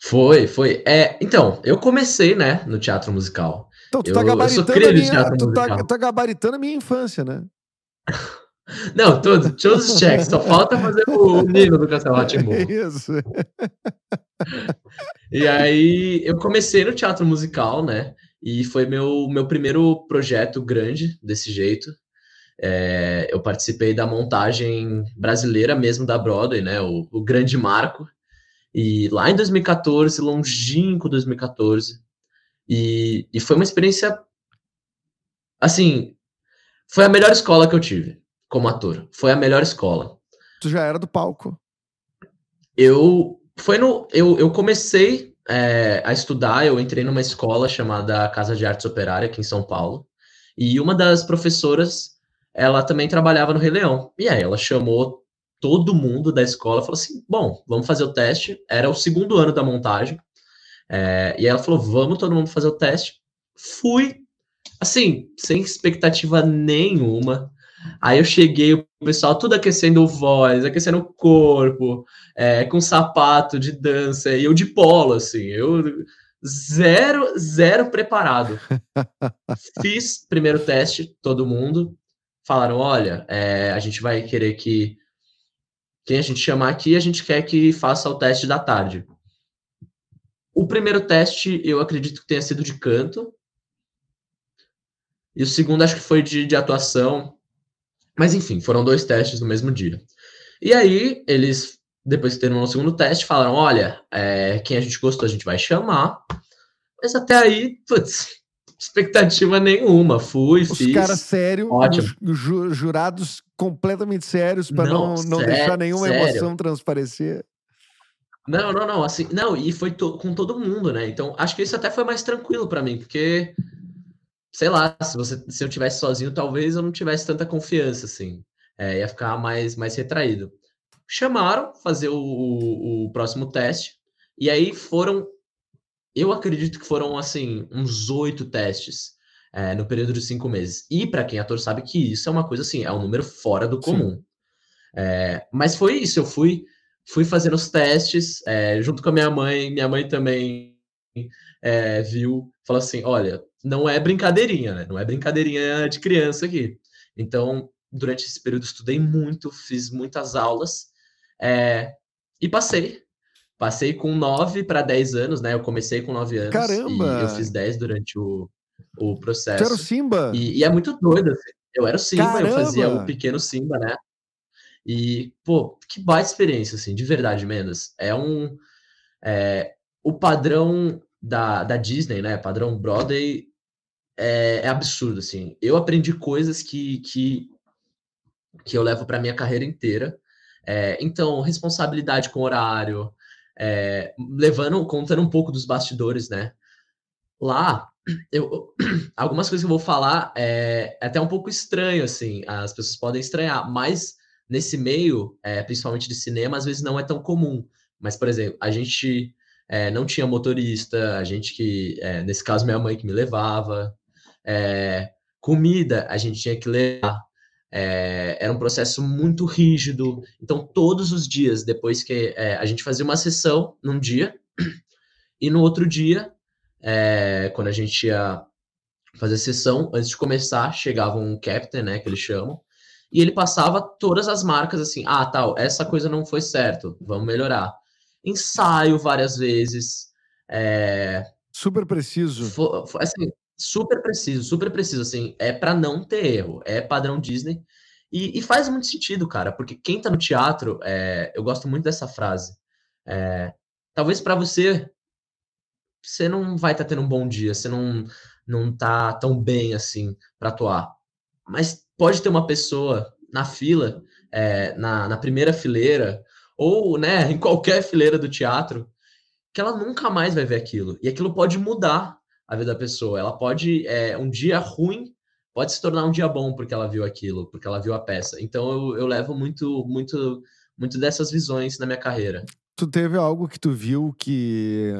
Foi, foi. É, então, eu comecei, né, no teatro musical. Então, tu tá gabaritando, a minha, tu tá, tá, gabaritando a minha infância, né? Não, todos, todos os checks, só falta fazer o nível do Castelo Ratimbu. Isso. E aí, eu comecei no teatro musical, né? E foi meu, meu primeiro projeto grande desse jeito. É, eu participei da montagem brasileira mesmo da Broadway, né? O, o Grande Marco. E lá em 2014, longínquo 2014, e, e foi uma experiência. Assim, foi a melhor escola que eu tive como ator. Foi a melhor escola. Tu já era do palco? Eu. Foi no. Eu, eu comecei é, a estudar, eu entrei numa escola chamada Casa de Artes Operária, aqui em São Paulo. E uma das professoras, ela também trabalhava no Rei Leão. E aí ela chamou todo mundo da escola falou assim: bom, vamos fazer o teste. Era o segundo ano da montagem. É, e ela falou: vamos todo mundo fazer o teste. Fui, assim, sem expectativa nenhuma. Aí eu cheguei, o pessoal tudo aquecendo voz, aquecendo o corpo, é, com sapato de dança, e eu de polo, assim, eu zero, zero preparado. Fiz primeiro teste, todo mundo. Falaram: olha, é, a gente vai querer que quem a gente chamar aqui, a gente quer que faça o teste da tarde. O primeiro teste, eu acredito que tenha sido de canto. E o segundo, acho que foi de, de atuação. Mas enfim, foram dois testes no mesmo dia. E aí, eles, depois que terminou o segundo teste, falaram: olha, é, quem a gente gostou, a gente vai chamar. Mas até aí, putz, expectativa nenhuma. Fui, os fiz. Os caras sérios, os jurados completamente sérios para não, não, não sério, deixar nenhuma sério. emoção transparecer. Não, não, não, assim, não, e foi to com todo mundo, né? Então, acho que isso até foi mais tranquilo para mim, porque sei lá, se você se eu tivesse sozinho, talvez eu não tivesse tanta confiança assim. É, ia ficar mais mais retraído. Chamaram fazer o, o, o próximo teste e aí foram eu acredito que foram assim uns oito testes é, no período de cinco meses. E para quem é ator sabe que isso é uma coisa assim, é um número fora do comum. É, mas foi isso, eu fui fui fazendo os testes é, junto com a minha mãe. Minha mãe também é, viu, falou assim: olha, não é brincadeirinha, né? Não é brincadeirinha de criança aqui. Então, durante esse período, estudei muito, fiz muitas aulas é, e passei. Passei com 9 para 10 anos, né? Eu comecei com 9 anos. Caramba! E eu fiz 10 durante o, o processo. Você era o Simba? E, e é muito doido. Assim. Eu era o Simba, Caramba! eu fazia o pequeno Simba, né? E, pô, que baita experiência, assim, de verdade, Mendes. É um. É, o padrão da, da Disney, né? Padrão Broadway é, é absurdo, assim. Eu aprendi coisas que, que, que eu levo para minha carreira inteira. É, então, responsabilidade com horário, é, levando, contando um pouco dos bastidores, né? Lá, eu, algumas coisas que eu vou falar é, é até um pouco estranho, assim, as pessoas podem estranhar, mas nesse meio, é, principalmente de cinema, às vezes não é tão comum. Mas, por exemplo, a gente é, não tinha motorista, a gente que, é, nesse caso, minha mãe que me levava. É, comida, a gente tinha que levar. É, era um processo muito rígido. Então, todos os dias, depois que é, a gente fazia uma sessão num dia, e no outro dia, quando a gente ia fazer a sessão, antes de começar, chegava um captain, né, que eles chamam, e ele passava todas as marcas assim, ah, tal, essa coisa não foi certo, vamos melhorar. Ensaio várias vezes. É... Super preciso. assim, super preciso, super preciso, assim, é para não ter erro, é padrão Disney. E, e, faz muito sentido, cara, porque quem tá no teatro, é, eu gosto muito dessa frase. É, talvez para você, você não vai estar tá tendo um bom dia, você não, não tá tão bem assim para atuar. Mas pode ter uma pessoa na fila, é, na, na primeira fileira, ou né, em qualquer fileira do teatro, que ela nunca mais vai ver aquilo. E aquilo pode mudar a vida da pessoa. Ela pode, é, um dia ruim, pode se tornar um dia bom porque ela viu aquilo, porque ela viu a peça. Então eu, eu levo muito, muito, muito dessas visões na minha carreira. Tu teve algo que tu viu que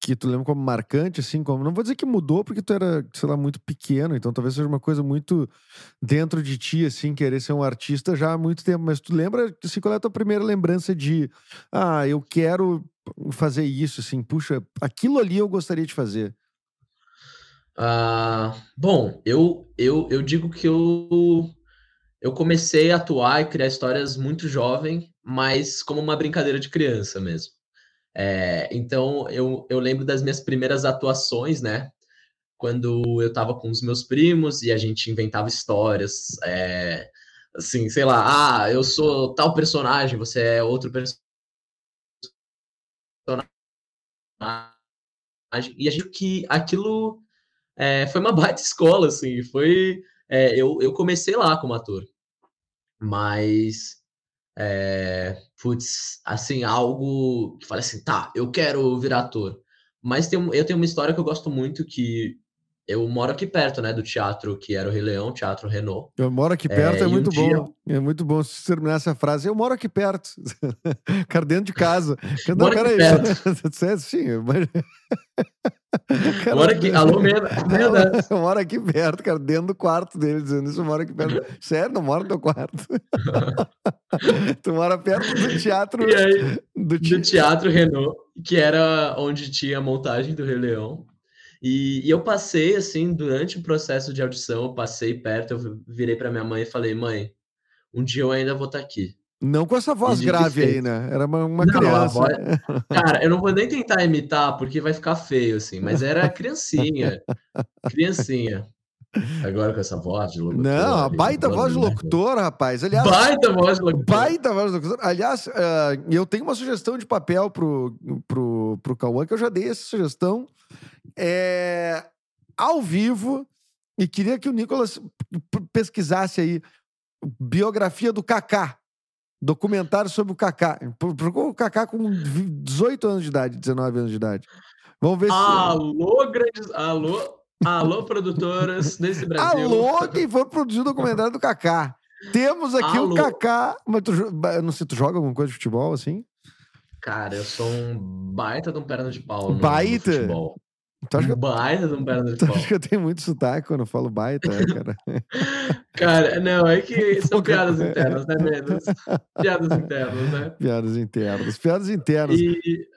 que tu lembra como marcante, assim, como. Não vou dizer que mudou, porque tu era, sei lá, muito pequeno, então talvez seja uma coisa muito dentro de ti, assim, querer ser um artista já há muito tempo. Mas tu lembra, assim, qual é a tua primeira lembrança de ah, eu quero fazer isso, assim, puxa, aquilo ali eu gostaria de fazer? Uh, bom, eu, eu, eu digo que eu, eu comecei a atuar e criar histórias muito jovem, mas como uma brincadeira de criança mesmo. É, então, eu, eu lembro das minhas primeiras atuações, né? Quando eu tava com os meus primos e a gente inventava histórias, é, assim, sei lá, ah, eu sou tal personagem, você é outro personagem. E a gente que aquilo é, foi uma baita escola, assim, foi. É, eu, eu comecei lá como ator, mas é, putz, assim, algo que fala assim, tá, eu quero virar ator. Mas tem, eu tenho uma história que eu gosto muito que eu moro aqui perto, né, do teatro que era o Rei Leão, Teatro Renault. Eu moro aqui perto, é, é muito um bom. Dia... É muito bom se terminar essa frase. Eu moro aqui perto. cara, dentro de casa. Não, moro peraí. Sim, mas... Cara, mora aqui, alô, Mena. Eu moro aqui perto, cara, dentro do quarto dele, dizendo isso, eu moro aqui perto. Sério, não moro no teu quarto. tu mora perto do teatro. Aí, do, te... do teatro Renault. que era onde tinha a montagem do Rei Leão. E, e, eu passei, assim, durante o processo de audição, eu passei perto, eu virei para minha mãe e falei, mãe, um dia eu ainda vou estar tá aqui. Não com essa voz grave aí, né? Era uma, uma não, criança. Voz... Cara, eu não vou nem tentar imitar, porque vai ficar feio, assim, mas era criancinha. criancinha. Agora com essa voz de locutor. Não, a baita voz de locutor, rapaz. Aliás, baita voz de locutor. Baita voz de locutor. Aliás, uh, eu tenho uma sugestão de papel pro, pro, pro Cauã, que eu já dei essa sugestão. É, ao vivo, e queria que o Nicolas pesquisasse aí biografia do Kaká. Documentário sobre o Kaká. Procura o Kaká com 18 anos de idade, 19 anos de idade. Vamos ver alô, se. Alô, grandes. Alô, alô, produtoras desse Brasil. Alô, quem for produzir o documentário do Kaká. Temos aqui alô. o Kaká. Mas tu, não sei, tu joga alguma coisa de futebol assim? Cara, eu sou um baita de um perna de pau. Baita? No futebol. Tu acha que... Baita de um perna de pau. acho que eu tenho muito sotaque quando eu falo baita, né, cara? cara, não, é que são piadas internas, né, Menos? Piadas internas, né? Piadas internas. Piadas internas. E...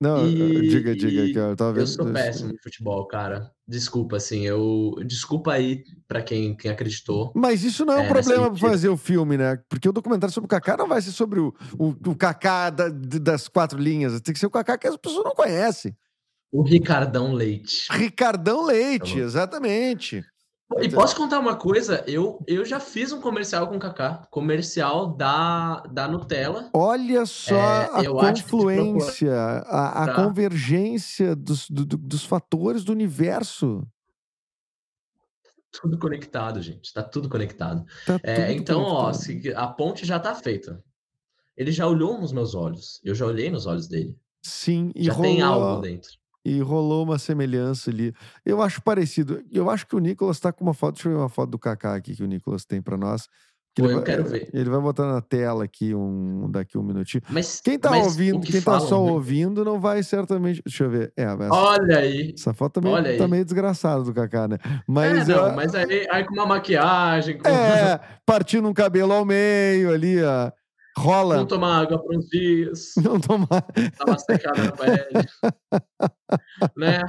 Não, e... diga, diga, que eu tava vendo. Eu sou péssimo de futebol, cara. Desculpa, assim, eu. Desculpa aí pra quem, quem acreditou. Mas isso não é um é, problema pra fazer o filme, né? Porque o documentário sobre o Kaká não vai ser sobre o, o, o Kaká da, das quatro linhas. Tem que ser o Kaká que as pessoas não conhecem. O Ricardão Leite. Ricardão Leite, exatamente. E posso contar uma coisa? Eu, eu já fiz um comercial com o Kaká, comercial da, da Nutella. Olha só é, a confluência, a, a tá. convergência dos, do, dos fatores do universo. Tudo conectado, gente. Tá tudo conectado. Tá é, tudo então, conectado. ó, se, a ponte já tá feita. Ele já olhou nos meus olhos. Eu já olhei nos olhos dele. Sim, e já rolou... tem algo dentro e rolou uma semelhança ali. Eu acho parecido. Eu acho que o Nicolas tá com uma foto. Deixa eu ver uma foto do Kaká aqui que o Nicolas tem para nós. Pô, eu vai, quero ver. Ele vai botar na tela aqui um daqui um minutinho. Mas quem tá mas ouvindo, que quem tá falam, tá só né? ouvindo, não vai certamente. Deixa eu ver. É, essa, Olha aí. Essa foto também tá, tá meio desgraçada do Kaká, né? Mas, é, não, eu... mas aí, aí com uma maquiagem. Com... É, partindo um cabelo ao meio ali, ó. Rola. Não tomar água por uns dias. Não tomar. Tava secada na parede. né?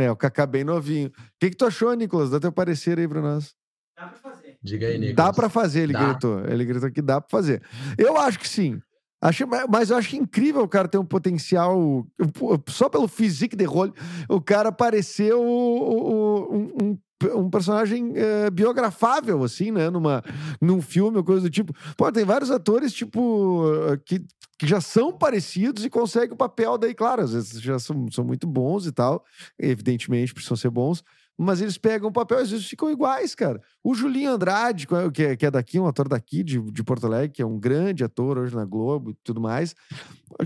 É, o Cacá bem novinho. O que, que tu achou, Nicolas? Dá teu parecer aí pra nós. Dá pra fazer. Diga aí, Nicolas. Dá pra fazer, ele dá. gritou. Ele gritou que dá pra fazer. Eu acho que sim. Acho, mas eu acho incrível o cara ter um potencial, só pelo physique de role, o cara parecer um, um, um personagem é, biografável, assim, né? Numa, num filme ou coisa do tipo. Pô, tem vários atores, tipo, que, que já são parecidos e conseguem o papel daí, claro, às vezes já são, são muito bons e tal, evidentemente precisam ser bons, mas eles pegam o papel e às vezes ficam iguais, cara. O Julinho Andrade, que é, que é daqui, um ator daqui de, de Porto Alegre, que é um grande ator hoje na Globo e tudo mais.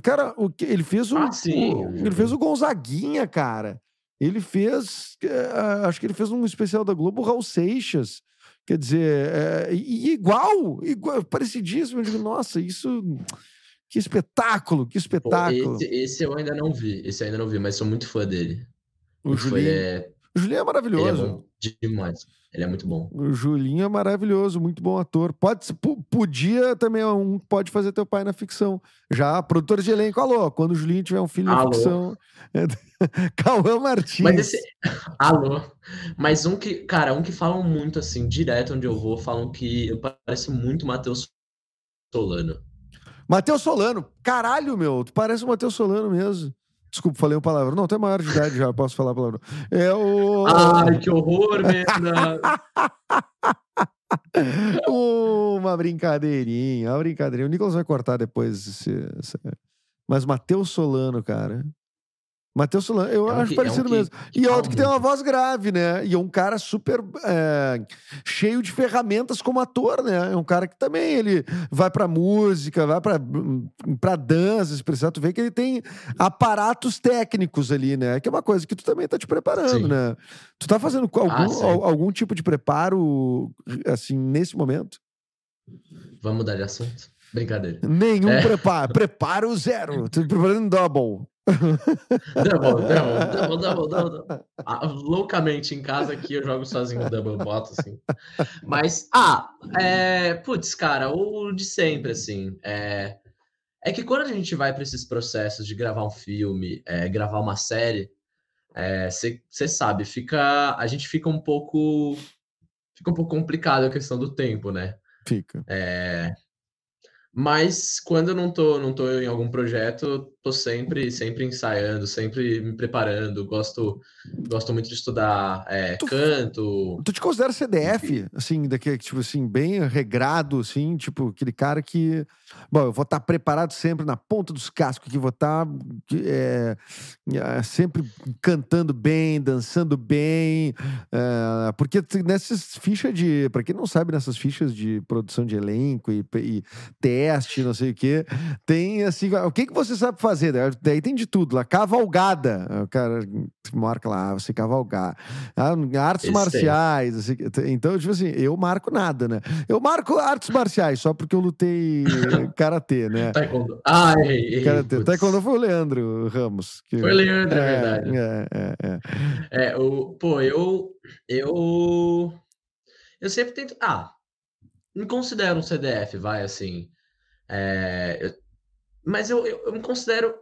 Cara, o, ele fez o, ah, sim, o ele fez o Gonzaguinha, cara. Ele fez, uh, acho que ele fez um especial da Globo, Raul Seixas. Quer dizer, é, igual, igual, parecidíssimo. Eu digo, nossa, isso. Que espetáculo, que espetáculo. Esse, esse, eu ainda não vi, esse eu ainda não vi, mas sou muito fã dele. O Julinho, é... o Julinho é maravilhoso. Ele é demais. Ele é muito bom. O Julinho é maravilhoso, muito bom ator. Pode, podia também, um pode fazer teu pai na ficção. Já, produtor de elenco, alô, quando o Julinho tiver um filho alô. na ficção. Cauã Martins. Mas esse... Alô. Mas um que, cara, um que falam muito assim, direto onde eu vou, falam que eu pareço muito Matheus Solano. Matheus Solano, caralho, meu, tu parece o Matheus Solano mesmo. Desculpa, falei uma palavra. Não, até maior de idade já, posso falar a palavra. É o. Ai, que horror, Menda! uma brincadeirinha, uma brincadeirinha. O Nicolas vai cortar depois. Esse, esse... Mas Matheus Solano, cara. Matheus Solano, eu é um acho que, parecido é um mesmo. Que, e é outro que tem uma voz grave, né? E é um cara super é, cheio de ferramentas como ator, né? É um cara que também ele vai pra música, vai pra, pra dança, se precisar. Tu vê que ele tem aparatos técnicos ali, né? Que é uma coisa que tu também tá te preparando, Sim. né? Tu tá fazendo algum, ah, algum tipo de preparo, assim, nesse momento? Vamos mudar de assunto? Brincadeira. Nenhum é. preparo. Preparo zero. Tô preparando double. Double, double, double, double, double. Ah, loucamente em casa aqui eu jogo sozinho double, boto assim. Mas, ah, é, putz, cara, o de sempre, assim, é, é que quando a gente vai para esses processos de gravar um filme, é, gravar uma série, você é, sabe, fica a gente fica um pouco fica um pouco complicado a questão do tempo, né? Fica. É, mas quando eu não tô, não tô em algum projeto, tô sempre, sempre ensaiando, sempre me preparando. Gosto, gosto muito de estudar é, tu, canto. Tu te considera CDF, assim, daqui, tipo assim, bem regrado, assim, tipo, aquele cara que. Bom, eu vou estar tá preparado sempre na ponta dos cascos, que vou estar tá, é, é, sempre cantando bem, dançando bem. É, porque nessas fichas de. Para quem não sabe, nessas fichas de produção de elenco e, e teste, não sei o quê, tem assim. O que, que você sabe fazer? Daí tem de tudo lá. Cavalgada. O cara marca lá, você cavalgar. Ah, artes Esse marciais. Assim, então, tipo assim, eu marco nada, né? Eu marco artes marciais só porque eu lutei karatê, né? Taekwondo. Ah, errei. Karatê. Taekwondo foi o Leandro Ramos. Que... Foi o Leandro, é, é verdade. É, é, é. é o, pô, eu. Eu. Eu sempre tento. Ah, me considero um CDF, vai assim. É, eu, mas eu, eu, eu, me considero.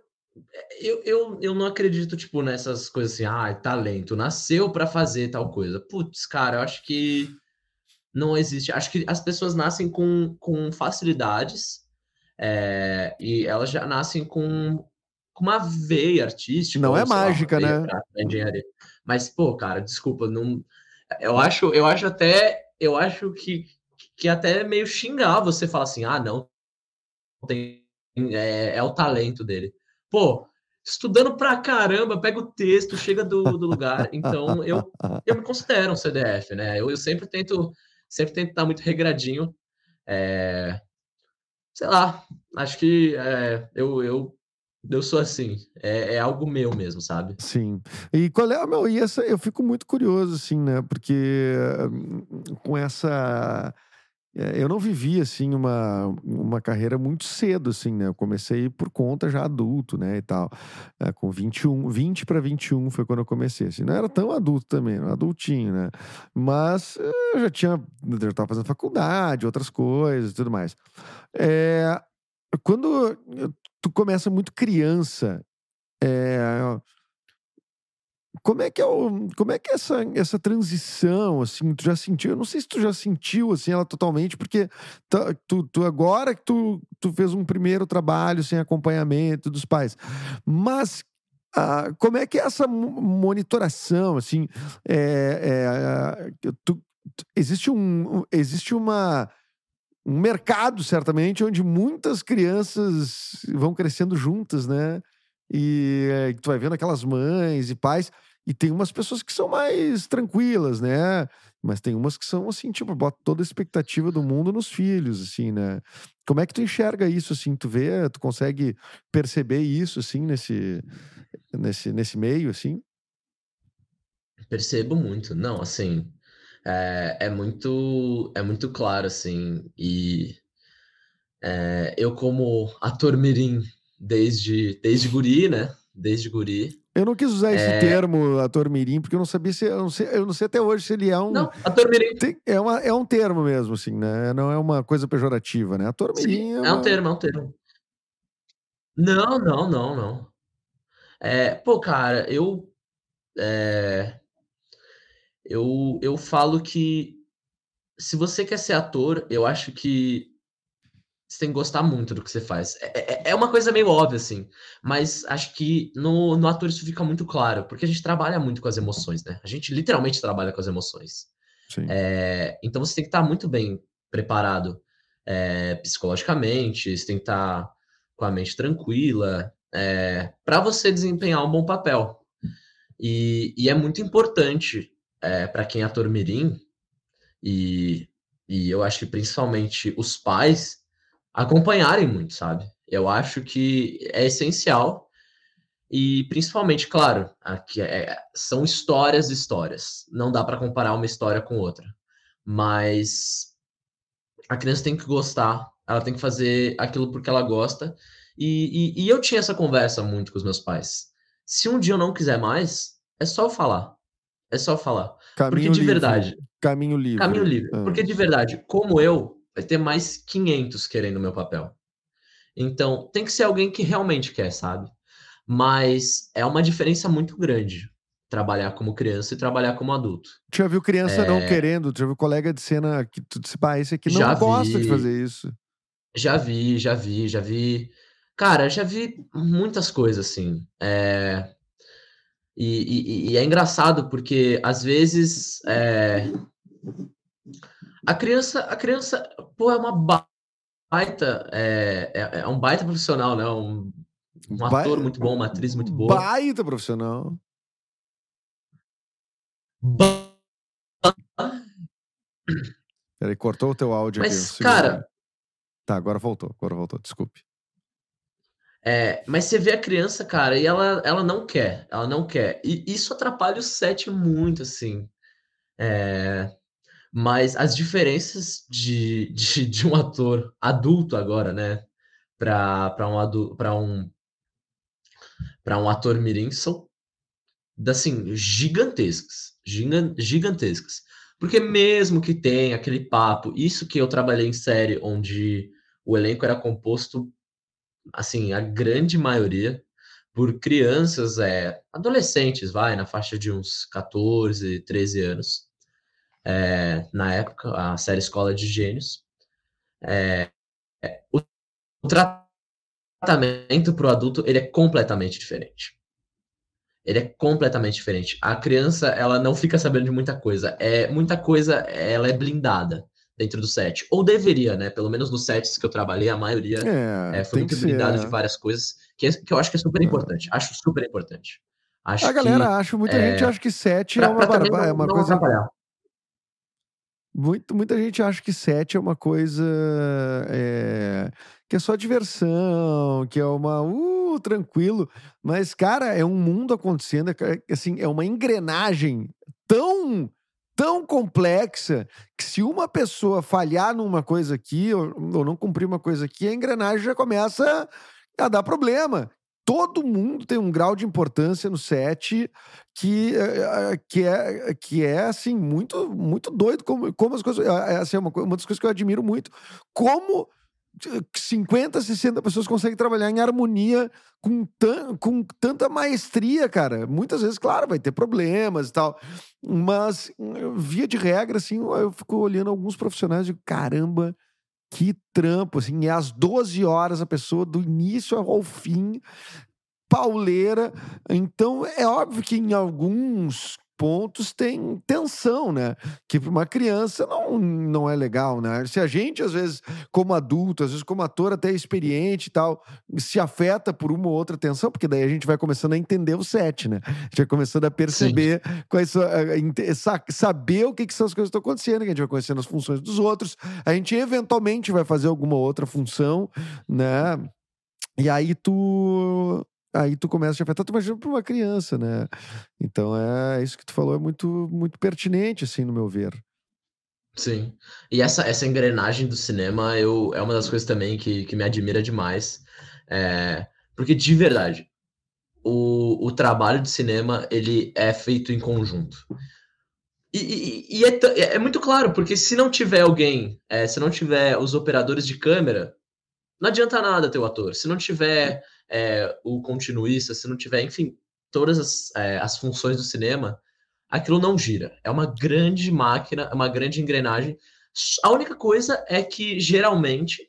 Eu, eu, eu não acredito, tipo, nessas coisas assim, ah, talento, nasceu para fazer tal coisa. Putz, cara, eu acho que não existe. Acho que as pessoas nascem com, com facilidades é, e elas já nascem com, com uma veia artística. Não é mágica, né? engenharia. Mas, pô, cara, desculpa, não. Eu acho, eu acho até. Eu acho que, que até meio xingar você falar assim, ah, não, tem, é, é, o talento dele. Pô, estudando pra caramba, pega o texto, chega do, do lugar. Então, eu, eu me considero um CDF, né? Eu, eu sempre tento sempre tento estar muito regradinho. É, sei lá, acho que é, eu, eu, eu sou assim. É, é, algo meu mesmo, sabe? Sim. E qual é, meu, e essa, eu fico muito curioso, assim, né? Porque hum, com essa eu não vivi, assim, uma, uma carreira muito cedo, assim, né? Eu comecei por conta já adulto, né, e tal. É, com 21, 20 para 21 foi quando eu comecei, assim. Não era tão adulto também, era adultinho, né? Mas eh, eu já tinha, já estava fazendo faculdade, outras coisas tudo mais. É, quando tu começa muito criança, é, como é que é, o, como é, que é essa, essa transição, assim, tu já sentiu? Eu não sei se tu já sentiu, assim, ela totalmente, porque tu, tu agora que tu, tu fez um primeiro trabalho sem acompanhamento dos pais, mas ah, como é que é essa monitoração, assim, é, é, tu, existe um, existe uma um mercado, certamente, onde muitas crianças vão crescendo juntas, né? E é, tu vai vendo aquelas mães e pais. E tem umas pessoas que são mais tranquilas, né? Mas tem umas que são assim, tipo, bota toda a expectativa do mundo nos filhos, assim, né? Como é que tu enxerga isso, assim? Tu vê, tu consegue perceber isso, assim, nesse, nesse, nesse meio, assim? Percebo muito. Não, assim, é, é muito, é muito claro, assim, e é, eu como ator mirim desde, desde guri, né? Desde guri, eu não quis usar esse é... termo, ator mirim, porque eu não sabia se. Eu não sei, eu não sei até hoje se ele é um. Não, ator mirim. Tem, é, uma, é um termo mesmo, assim, né? Não é uma coisa pejorativa, né? Ator mirim. Sim, é, uma... é um termo, é um termo. Não, não, não, não. É, pô, cara, eu. É, eu, eu falo que se você quer ser ator, eu acho que você tem que gostar muito do que você faz. É, é, é, uma coisa meio óbvia, assim, mas acho que no, no ator isso fica muito claro, porque a gente trabalha muito com as emoções, né? A gente literalmente trabalha com as emoções. É, então você tem que estar muito bem preparado é, psicologicamente, você tem que estar com a mente tranquila, é, para você desempenhar um bom papel. E, e é muito importante é, para quem é ator mirim, e, e eu acho que principalmente os pais acompanharem muito, sabe? Eu acho que é essencial e principalmente, claro, aqui é, são histórias histórias. Não dá para comparar uma história com outra, mas a criança tem que gostar, ela tem que fazer aquilo porque ela gosta. E, e, e eu tinha essa conversa muito com os meus pais. Se um dia eu não quiser mais, é só falar. É só falar. Caminho porque de livre. verdade. Caminho livre. Caminho livre. Ah. Porque de verdade, como eu, vai ter mais 500 querendo o meu papel. Então, tem que ser alguém que realmente quer, sabe? Mas é uma diferença muito grande trabalhar como criança e trabalhar como adulto. Tu já viu criança é... não querendo? Tu já viu colega de cena que tu disse, pá, esse aqui não já gosta vi, de fazer isso. Já vi, já vi, já vi. Cara, já vi muitas coisas assim. É... E, e, e, é engraçado porque às vezes é... a criança, a criança, pô, é uma baita, é, é, é um baita profissional, né? Um, um ator muito bom, uma atriz muito boa. Baita profissional. Ba... Peraí, cortou o teu áudio Mas, aqui. cara. Tá, agora voltou, agora voltou, desculpe. É, mas você vê a criança, cara, e ela, ela não quer, ela não quer. E isso atrapalha o set muito, assim. É, mas as diferenças de, de, de, um ator adulto agora, né, para um para um para um ator mirim são assim gigantescas gigantescas. Porque mesmo que tenha aquele papo, isso que eu trabalhei em série onde o elenco era composto, assim, a grande maioria por crianças, é, adolescentes, vai, na faixa de uns 14, 13 anos. É, na época, a série Escola de Gênios. É, é o, tratamento para o adulto ele é completamente diferente ele é completamente diferente. A criança, ela não fica sabendo de muita coisa. É muita coisa, ela é blindada dentro do set. Ou deveria, né? Pelo menos nos sets que eu trabalhei, a maioria é, é, foi muito blindada de é. várias coisas, que, é, que eu acho que é super é. importante. Acho super importante. Acho a galera que, acha, muita gente acha que set pra, é uma, barba, é uma coisa. Muito, muita gente acha que set é uma coisa é, que é só diversão, que é uma uh, tranquilo, mas cara, é um mundo acontecendo, assim, é uma engrenagem tão tão complexa que se uma pessoa falhar numa coisa aqui ou, ou não cumprir uma coisa aqui, a engrenagem já começa a dar problema todo mundo tem um grau de importância no set que, eh, eh, que, é, que é assim, muito, muito doido como, como as coisas. É, assim, uma, uma das coisas que eu admiro muito. Como 50, 60 pessoas conseguem trabalhar em harmonia com, tan com tanta maestria, cara. Muitas vezes, claro, vai ter problemas e tal. Mas, via de regra, assim, eu fico olhando alguns profissionais e digo, caramba, que trampo, assim, é às 12 horas a pessoa, do início ao fim, pauleira. Então, é óbvio que em alguns pontos tem tensão, né? Que para uma criança não, não é legal, né? Se a gente, às vezes, como adulto, às vezes como ator até experiente e tal, se afeta por uma ou outra tensão, porque daí a gente vai começando a entender o set, né? A gente vai começando a perceber Sim. quais são, saber o que, que são as coisas que estão acontecendo, que a gente vai conhecendo as funções dos outros, a gente eventualmente vai fazer alguma outra função, né? E aí tu aí tu começa a te afetar, tu imagina para uma criança, né? Então é isso que tu falou é muito muito pertinente assim no meu ver. Sim. E essa, essa engrenagem do cinema eu, é uma das coisas também que, que me admira demais. É, porque, de verdade, o, o trabalho de cinema ele é feito em conjunto. E, e, e é, é, muito claro, porque se não tiver alguém, é, se não tiver os operadores de câmera, não adianta nada ter o ator. Se não tiver é, o continuista, se não tiver, enfim, todas as, é, as funções do cinema, aquilo não gira. É uma grande máquina, é uma grande engrenagem. A única coisa é que, geralmente,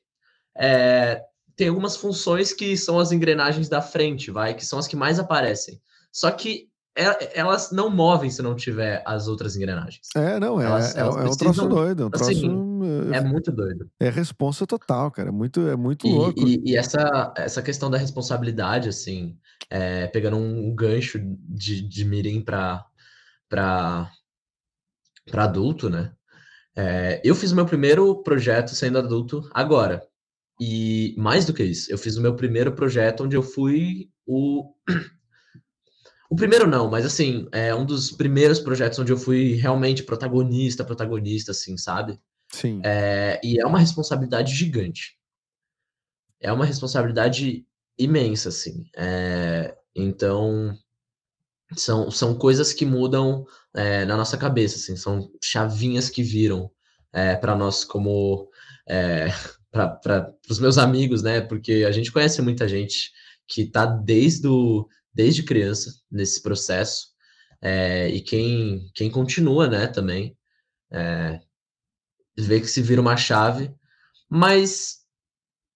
é, tem algumas funções que são as engrenagens da frente, vai, que são as que mais aparecem. Só que é, elas não movem se não tiver as outras engrenagens. É, não, é, elas, é, elas é, um troço doido. É um troço, assim, é muito doido. É responsa total, cara. É muito, é muito e, louco. E, e, essa, essa questão da responsabilidade, assim, é, pegando um gancho de, de mirim para para adulto, né? É, eu fiz o meu primeiro projeto sendo adulto agora. E mais do que isso, eu fiz o meu primeiro projeto onde eu fui o o primeiro não, mas assim, é um dos primeiros projetos onde eu fui realmente protagonista, protagonista, assim, sabe? Sim. É, e é uma responsabilidade gigante. É uma responsabilidade imensa, assim. É, então, são, são coisas que mudam é, na nossa cabeça, assim, são chavinhas que viram é, para nós como é, para os meus amigos, né? Porque a gente conhece muita gente que está desde, o, desde criança nesse processo. É, e quem, quem continua, né, também, é, vê que se vira uma chave, mas,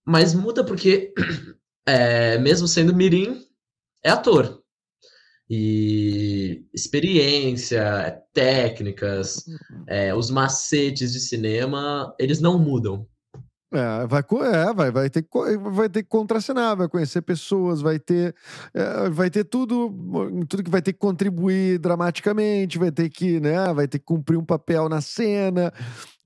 mas muda porque, é, mesmo sendo mirim, é ator. E experiência, técnicas, uhum. é, os macetes de cinema, eles não mudam. É, vai, é, vai, vai, ter, vai ter que contracenar, vai conhecer pessoas, vai ter, é, vai ter tudo, tudo que vai ter que contribuir dramaticamente, vai ter que, né, vai ter que cumprir um papel na cena,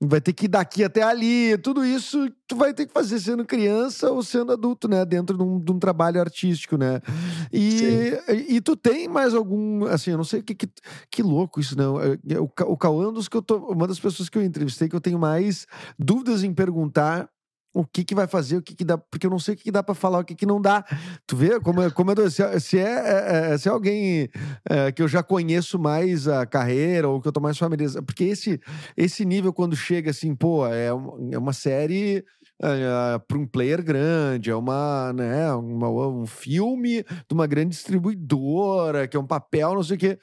vai ter que ir daqui até ali, tudo isso tu vai ter que fazer sendo criança ou sendo adulto, né, dentro de um, de um trabalho artístico, né, e, e, tu tem mais algum, assim, eu não sei que, que, que louco isso, não, é, é, o, o Cauã, é que eu tô, uma das pessoas que eu entrevistei que eu tenho mais dúvidas em perguntar o que que vai fazer, o que que dá, porque eu não sei o que, que dá para falar, o que que não dá. Tu vê como é, como é, se, é, se é, é, é, se é alguém é, que eu já conheço mais a carreira ou que eu tô mais familiarizado, porque esse esse nível quando chega assim, pô, é, é uma série é, para um player grande, é uma, né, uma, um filme de uma grande distribuidora, que é um papel, não sei o quê.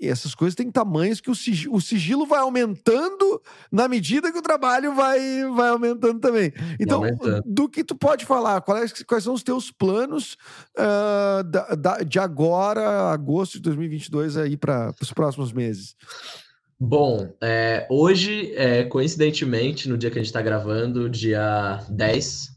E essas coisas têm tamanhos que o sigilo, o sigilo, vai aumentando na medida que o trabalho vai, vai aumentando também. Então, aumentando. do que tu pode falar? Quais, quais são os teus planos uh, da, da, de agora, agosto de 2022, aí para os próximos meses? Bom, é, hoje, é, coincidentemente, no dia que a gente está gravando, dia 10.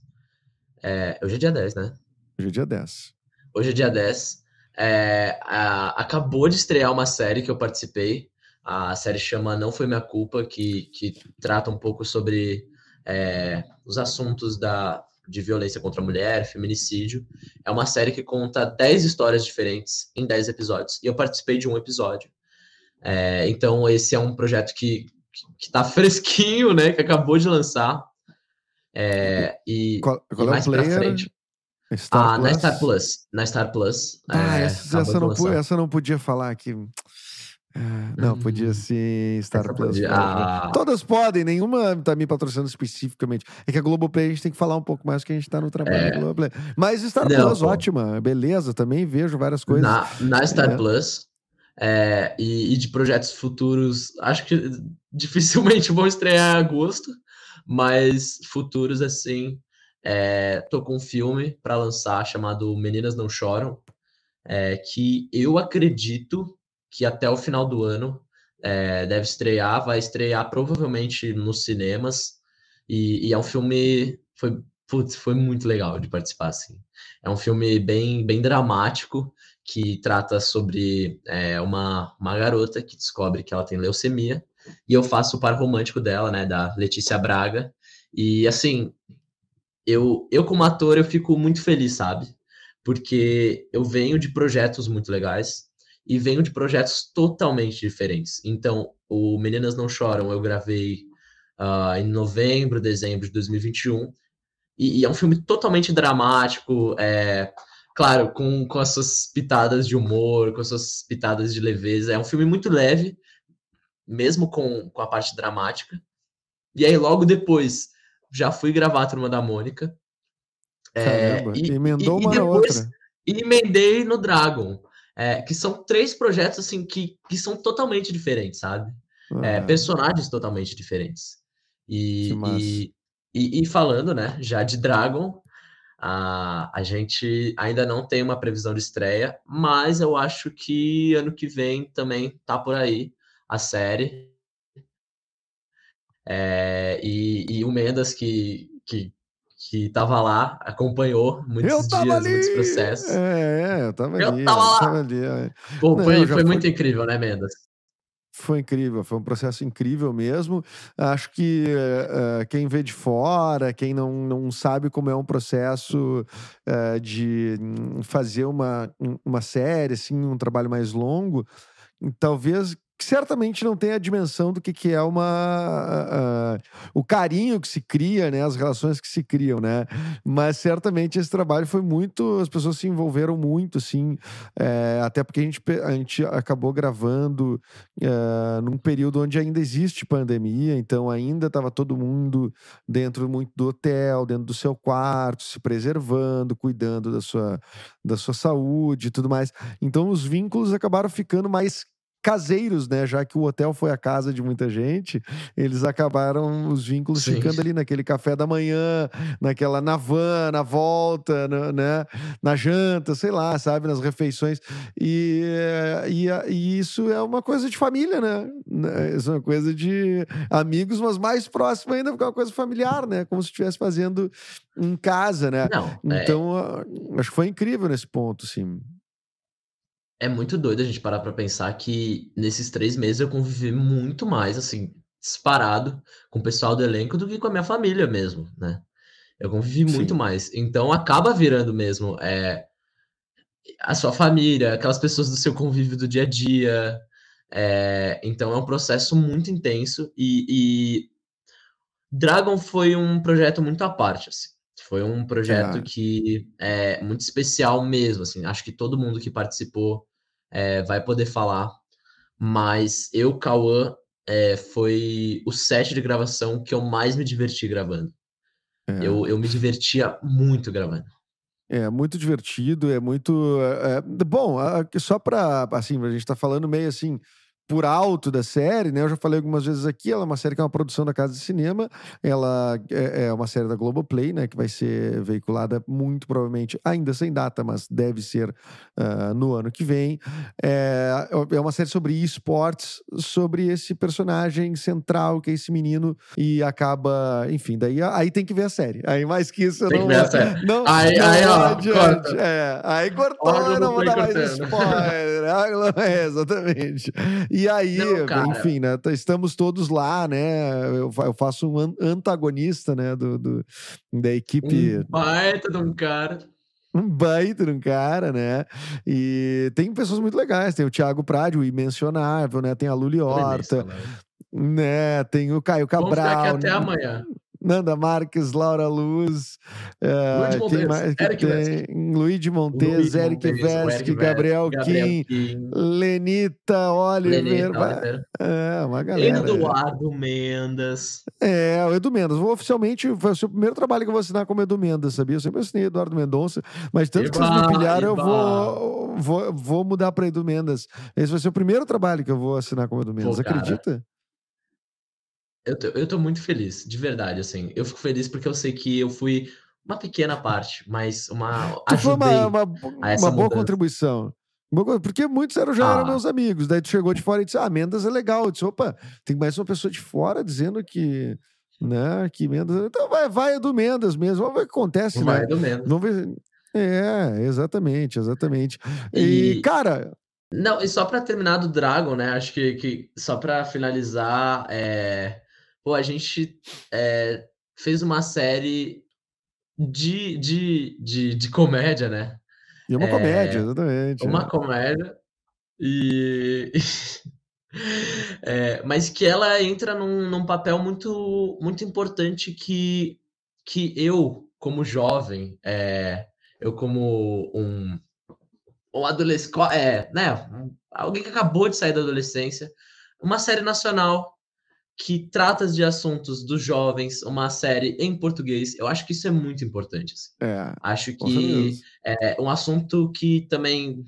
É, hoje é dia 10, né? Hoje é dia 10. Hoje é dia 10. É, a, acabou de estrear uma série que eu participei. A série chama Não Foi Minha Culpa, que, que trata um pouco sobre é, os assuntos da, de violência contra a mulher, feminicídio. É uma série que conta 10 histórias diferentes em 10 episódios. E eu participei de um episódio. É, então, esse é um projeto que, que tá fresquinho, né? Que acabou de lançar. É, e, qual, qual e mais é o player? pra frente. Star ah, Plus? na Star Plus. Na Star Plus. Ah, é, essa, essa, não, essa não podia falar aqui. Ah, não, podia hum. ser Star Plus. Podia... Ah. Todas podem, nenhuma tá me patrocinando especificamente. É que a Globoplay a gente tem que falar um pouco mais que a gente tá no trabalho é. da Globoplay. Mas Star não, Plus, pô. ótima, beleza, também vejo várias coisas. Na, na Star é. Plus, é, e, e, de projetos futuros, acho que dificilmente vão estrear em agosto, mas futuros assim, é, tô com um filme para lançar chamado Meninas Não Choram, é, que eu acredito que até o final do ano é, deve estrear, vai estrear provavelmente nos cinemas, e, e é um filme, foi, putz, foi muito legal de participar, assim. É um filme bem, bem dramático, que trata sobre é, uma, uma garota que descobre que ela tem leucemia, e eu faço o par romântico dela, né, da Letícia Braga, e assim, eu, eu como ator, eu fico muito feliz, sabe? Porque eu venho de projetos muito legais e venho de projetos totalmente diferentes. Então, o Meninas Não Choram eu gravei uh, em novembro, dezembro de 2021 e, e é um filme totalmente dramático, é, claro, com, com as suas pitadas de humor, com as suas pitadas de leveza. É um filme muito leve, mesmo com, com a parte dramática. E aí, logo depois, já fui gravar a Turma da Mônica. É, e, emendou e, uma e depois, outra. E emendei no Dragon. É, que são três projetos assim que, que são totalmente diferentes, sabe? É, ah. personagens totalmente diferentes. E, e, e, e, falando, né, já de Dragon, a, a gente ainda não tem uma previsão de estreia, mas eu acho que ano que vem também tá por aí a série. É, e, e o Mendas, que, que, que tava lá, acompanhou muitos dias, ali. muitos processos. É, eu tava eu ali. Tava lá. Tava ali, Pô, Não, foi, foi muito incrível, né, Mendas? Foi incrível, foi um processo incrível mesmo. Acho que uh, quem vê de fora, quem não, não sabe como é um processo uh, de fazer uma, uma série, assim, um trabalho mais longo, talvez que certamente não tem a dimensão do que, que é uma. Uh, o carinho que se cria, né? As relações que se criam, né? Mas certamente esse trabalho foi muito. As pessoas se envolveram muito, assim, é, até porque a gente, a gente acabou gravando uh, num período onde ainda existe pandemia, então ainda estava todo mundo dentro muito do hotel, dentro do seu quarto, se preservando, cuidando da sua, da sua saúde e tudo mais. Então os vínculos acabaram ficando mais caseiros, né? Já que o hotel foi a casa de muita gente, eles acabaram os vínculos Sim. ficando ali naquele café da manhã, naquela na van, na volta, né? Na janta, sei lá, sabe? Nas refeições. E, e, e isso é uma coisa de família, né? né? Isso é uma coisa de amigos, mas mais próximo ainda, porque é uma coisa familiar, né? Como se estivesse fazendo em casa, né? Não, é então, é... acho que foi incrível nesse ponto, sim é muito doido a gente parar pra pensar que nesses três meses eu convivi muito mais, assim, disparado com o pessoal do elenco do que com a minha família mesmo, né? Eu convivi Sim. muito mais. Então acaba virando mesmo é, a sua família, aquelas pessoas do seu convívio do dia a dia. É, então é um processo muito intenso e, e, Dragon foi um projeto muito à parte, assim. Foi um projeto é. que é muito especial mesmo, assim. Acho que todo mundo que participou é, vai poder falar. Mas eu, Cauã, é, foi o set de gravação que eu mais me diverti gravando. É. Eu, eu me divertia muito gravando. É muito divertido, é muito. É, é bom, só para. Assim, a gente tá falando meio assim por alto da série, né? Eu já falei algumas vezes aqui, ela é uma série que é uma produção da Casa de Cinema, ela é, é uma série da Globoplay, né? Que vai ser veiculada muito provavelmente, ainda sem data, mas deve ser uh, no ano que vem. É, é uma série sobre esportes, sobre esse personagem central, que é esse menino, e acaba, enfim, daí aí tem que ver a série. Aí mais que isso, tem não, que ver a série. não, aí, não aí, ó, adiante. É, aí cortou, não vou dar mais spoiler. é, exatamente. E e aí, Não, enfim, né? Estamos todos lá, né? Eu, eu faço um antagonista, né? Do, do, da equipe. Um baita de um cara um baita de um cara, né? E tem pessoas muito legais. Tem o Thiago Prádio, o imencionável, né? Tem a Luli Horta, né? Tem o Caio Cabral. Vamos ficar aqui até amanhã. Nanda Marques, Laura Luz, uh, Montes, quem mais que Eric tem? Luiz Montes, Eric Vesque, Gabriel, Gabriel Kim, Kim, Lenita Oliver. Lenita, Oliver. É, uma galera. Eduardo Mendes. É, o Edu Mendes. Vou oficialmente, foi o seu primeiro trabalho que eu vou assinar como Edu Mendes, sabia? Eu sempre assinei Eduardo Mendonça, mas tanto Eba, que vocês me pilharam, eu vou, vou, vou mudar para Edu Mendes. Esse vai ser o primeiro trabalho que eu vou assinar como Edu Mendes, acredita? Eu tô, eu tô muito feliz, de verdade, assim. Eu fico feliz porque eu sei que eu fui uma pequena parte, mas uma. Tu foi uma, uma, uma boa contribuição. Porque muitos eram, já ah. eram meus amigos. Daí tu chegou de fora e disse: Ah, Mendas é legal. Eu disse: opa, tem mais uma pessoa de fora dizendo que. Né, que Mendas. Então vai, vai do Mendas mesmo. Vamos ver o que acontece, vai né? do Mendas. Vamos ver. É, exatamente, exatamente. E, e cara. Não, e só para terminar do Dragon, né? Acho que, que só para finalizar, é, Pô, a gente é, fez uma série de, de, de, de comédia, né? E uma é, comédia, exatamente. Uma é. comédia. E. é, mas que ela entra num, num papel muito, muito importante que, que eu, como jovem, é, eu como um, um adolescente, é, né, alguém que acabou de sair da adolescência, uma série nacional que trata de assuntos dos jovens, uma série em português. Eu acho que isso é muito importante. Assim. É, acho que é um assunto que também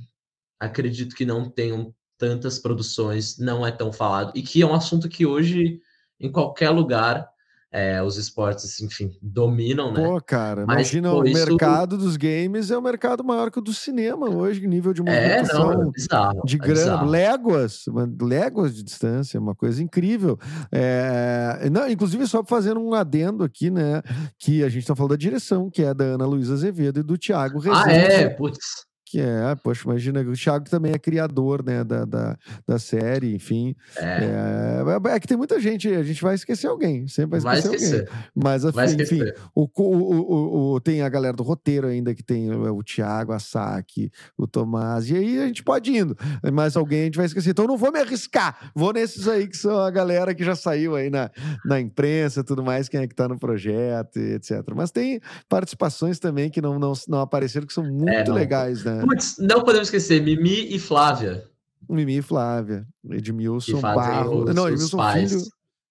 acredito que não tenham tantas produções, não é tão falado, e que é um assunto que hoje, em qualquer lugar, é, os esportes, enfim, dominam, né? Pô, cara, Mas, imagina pô, o isso... mercado dos games é o mercado maior que o do cinema hoje, nível de movimentação é, não, é bizarro, de é grana, léguas, léguas de distância, uma coisa incrível. É, não, inclusive, só fazendo um adendo aqui, né, que a gente tá falando da direção, que é da Ana Luísa Azevedo e do Thiago Rezende. Ah, é? Putz Que é, poxa, imagina, o Thiago também é criador, né, da, da, da série, enfim. É. É, é. é que tem muita gente, a gente vai esquecer alguém, sempre vai esquecer, vai esquecer. alguém. Mas, vai enfim, esquecer. O, o, o, o, tem a galera do roteiro ainda, que tem o, o Thiago, a Saki, o Tomás, e aí a gente pode ir indo, mas alguém a gente vai esquecer. Então não vou me arriscar, vou nesses aí que são a galera que já saiu aí na, na imprensa tudo mais, quem é que tá no projeto, etc. Mas tem participações também que não, não, não apareceram, que são muito é, legais, né? Putz, não podemos esquecer, Mimi e Flávia. Mimi e Flávia. Edmilson Barro. Não, Edmilson Filho.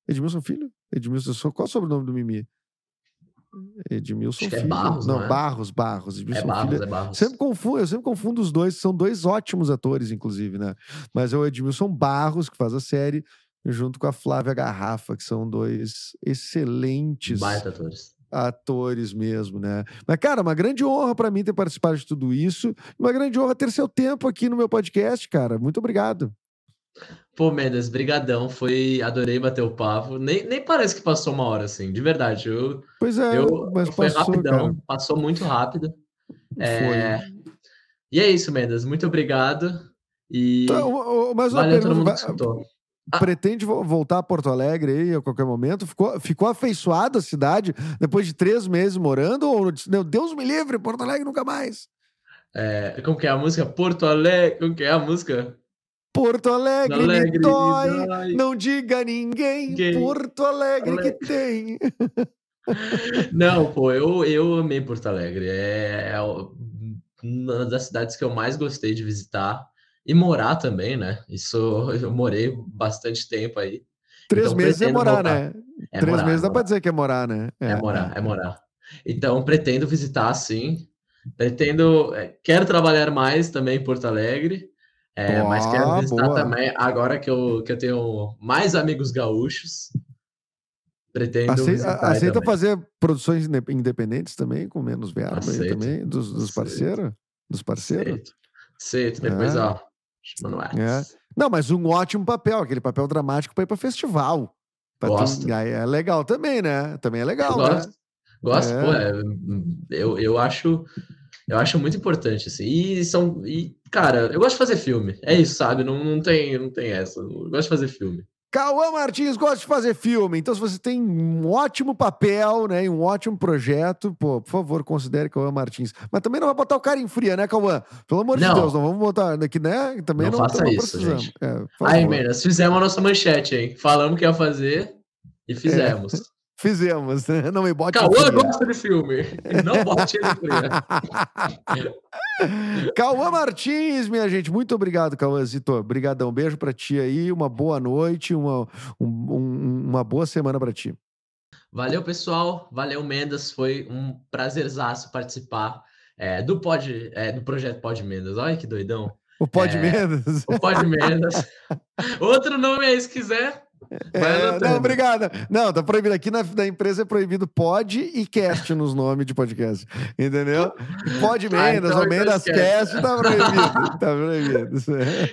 Edmilson Filho? Edmilson, qual é o sobrenome do Mimi? Edmilson é Filho. É Barros, não, não é? Barros, Barros. Edmilson é Barros, Filho. é Barros. Sempre confundo, eu sempre confundo os dois, são dois ótimos atores, inclusive, né? Mas é o Edmilson Barros, que faz a série, junto com a Flávia Garrafa, que são dois excelentes Baita atores atores mesmo, né? Mas, cara, uma grande honra para mim ter participado de tudo isso. Uma grande honra ter seu tempo aqui no meu podcast, cara. Muito obrigado. Pô, Mendes, brigadão. Foi, adorei bater o papo. Nem, nem parece que passou uma hora, assim, de verdade. Eu, pois é, eu, mas foi passou, rapidão. Cara. Passou muito rápido. É... E é isso, Mendes. Muito obrigado. E então, mas valeu todo mundo que escutou. Ah. Pretende voltar a Porto Alegre aí a qualquer momento? Ficou, ficou afeiçoado a cidade depois de três meses morando? Ou meu Deus me livre, Porto Alegre nunca mais? É, como que é a música? Porto Alegre. Como que é a música? Porto Alegre, Alegre me dói, não diga a ninguém, ninguém. Porto Alegre, Alegre, que tem. Não, pô, eu, eu amei Porto Alegre. É, é uma das cidades que eu mais gostei de visitar e morar também, né? Isso eu morei bastante tempo aí. Três então, meses é morar, voltar. né? É Três morar, meses dá para dizer que é morar, né? É. é. morar, é morar. Então pretendo visitar, sim. Pretendo, é, quero trabalhar mais também em Porto Alegre. É, mas quero visitar boa. também, agora que eu, que eu tenho mais amigos gaúchos, pretendo aceita, visitar aceita fazer produções independentes também, com menos verba também, dos, dos parceiros? Dos parceiros? Aceito. Aceito. Depois, é. ó, é. Não, mas um ótimo papel, aquele papel dramático para ir para festival. Pra gosto. Tu... é legal também, né? Também é legal, eu gosto. né? Gosto, é. pô, é, eu, eu acho eu acho muito importante, assim. E são. E, cara, eu gosto de fazer filme. É isso, sabe? Não, não, tem, não tem essa. Eu gosto de fazer filme. Cauã Martins gosta de fazer filme, então se você tem um ótimo papel, né, e um ótimo projeto, pô, por favor, considere Cauã Martins. Mas também não vai botar o cara em fria, né, Cauã? Pelo amor não. de Deus, não vamos botar aqui, né? Também não, não faça isso, gente. É, Aí, Menas, fizemos a nossa manchete, hein? Falamos que ia fazer e fizemos. É. Fizemos, né? Não me bote Cauã gosta de filme. Não bote ele Cauã Martins, minha gente. Muito obrigado, Cauãzito. Obrigadão. Beijo pra ti aí. Uma boa noite, uma, um, uma boa semana pra ti. Valeu, pessoal. Valeu, Mendas. Foi um prazerzaço participar é, do, pod, é, do projeto Pod Mendas. Olha que doidão. O Pod é, Mendas. O Pod Mendas. Outro nome aí, se quiser. É, não, obrigado. Não, tá proibido. Aqui na, na empresa é proibido pod e cast nos nomes de podcast. Entendeu? Pod Mendas ah, então, ou Mendas Cast tá proibido. tá proibido.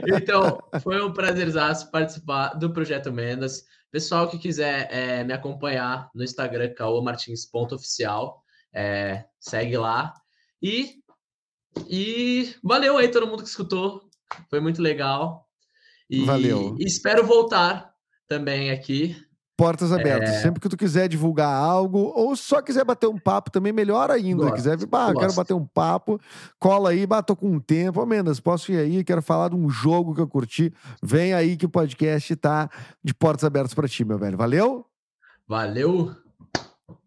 Então, foi um prazerzaço participar do Projeto Mendas. Pessoal que quiser é, me acompanhar no Instagram, caomartins.oficial, é, segue lá. E, e valeu aí todo mundo que escutou. Foi muito legal. E, Valeu. E espero voltar também aqui. Portas abertas. É... Sempre que tu quiser divulgar algo, ou só quiser bater um papo também, melhor ainda. Gosto, quiser bah, quero bater um papo, cola aí, bato com um tempo. Ô, Mendes, posso ir aí? Quero falar de um jogo que eu curti. Vem aí que o podcast tá de portas abertas para ti, meu velho. Valeu? Valeu!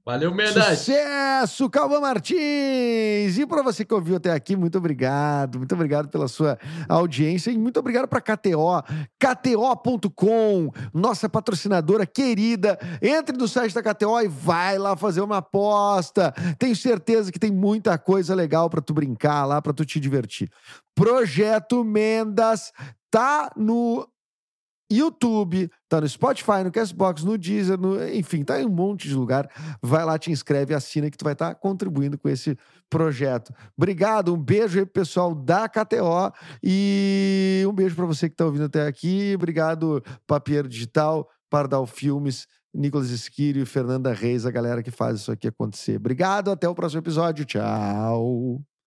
Valeu, Mendes! Sucesso, Calma Martins! E para você que ouviu até aqui, muito obrigado. Muito obrigado pela sua audiência e muito obrigado para KTO, KTO.com, nossa patrocinadora querida. Entre no site da KTO e vai lá fazer uma aposta. Tenho certeza que tem muita coisa legal para tu brincar lá, para tu te divertir. Projeto Mendas tá no YouTube, tá no Spotify, no Castbox, no Deezer, no, enfim, tá em um monte de lugar. Vai lá, te inscreve, assina que tu vai estar tá contribuindo com esse projeto. Obrigado, um beijo aí pro pessoal da KTO e um beijo para você que tá ouvindo até aqui. Obrigado, Papieiro Digital, Pardal Filmes, Nicolas Esquírio Fernanda Reis, a galera que faz isso aqui acontecer. Obrigado, até o próximo episódio. Tchau.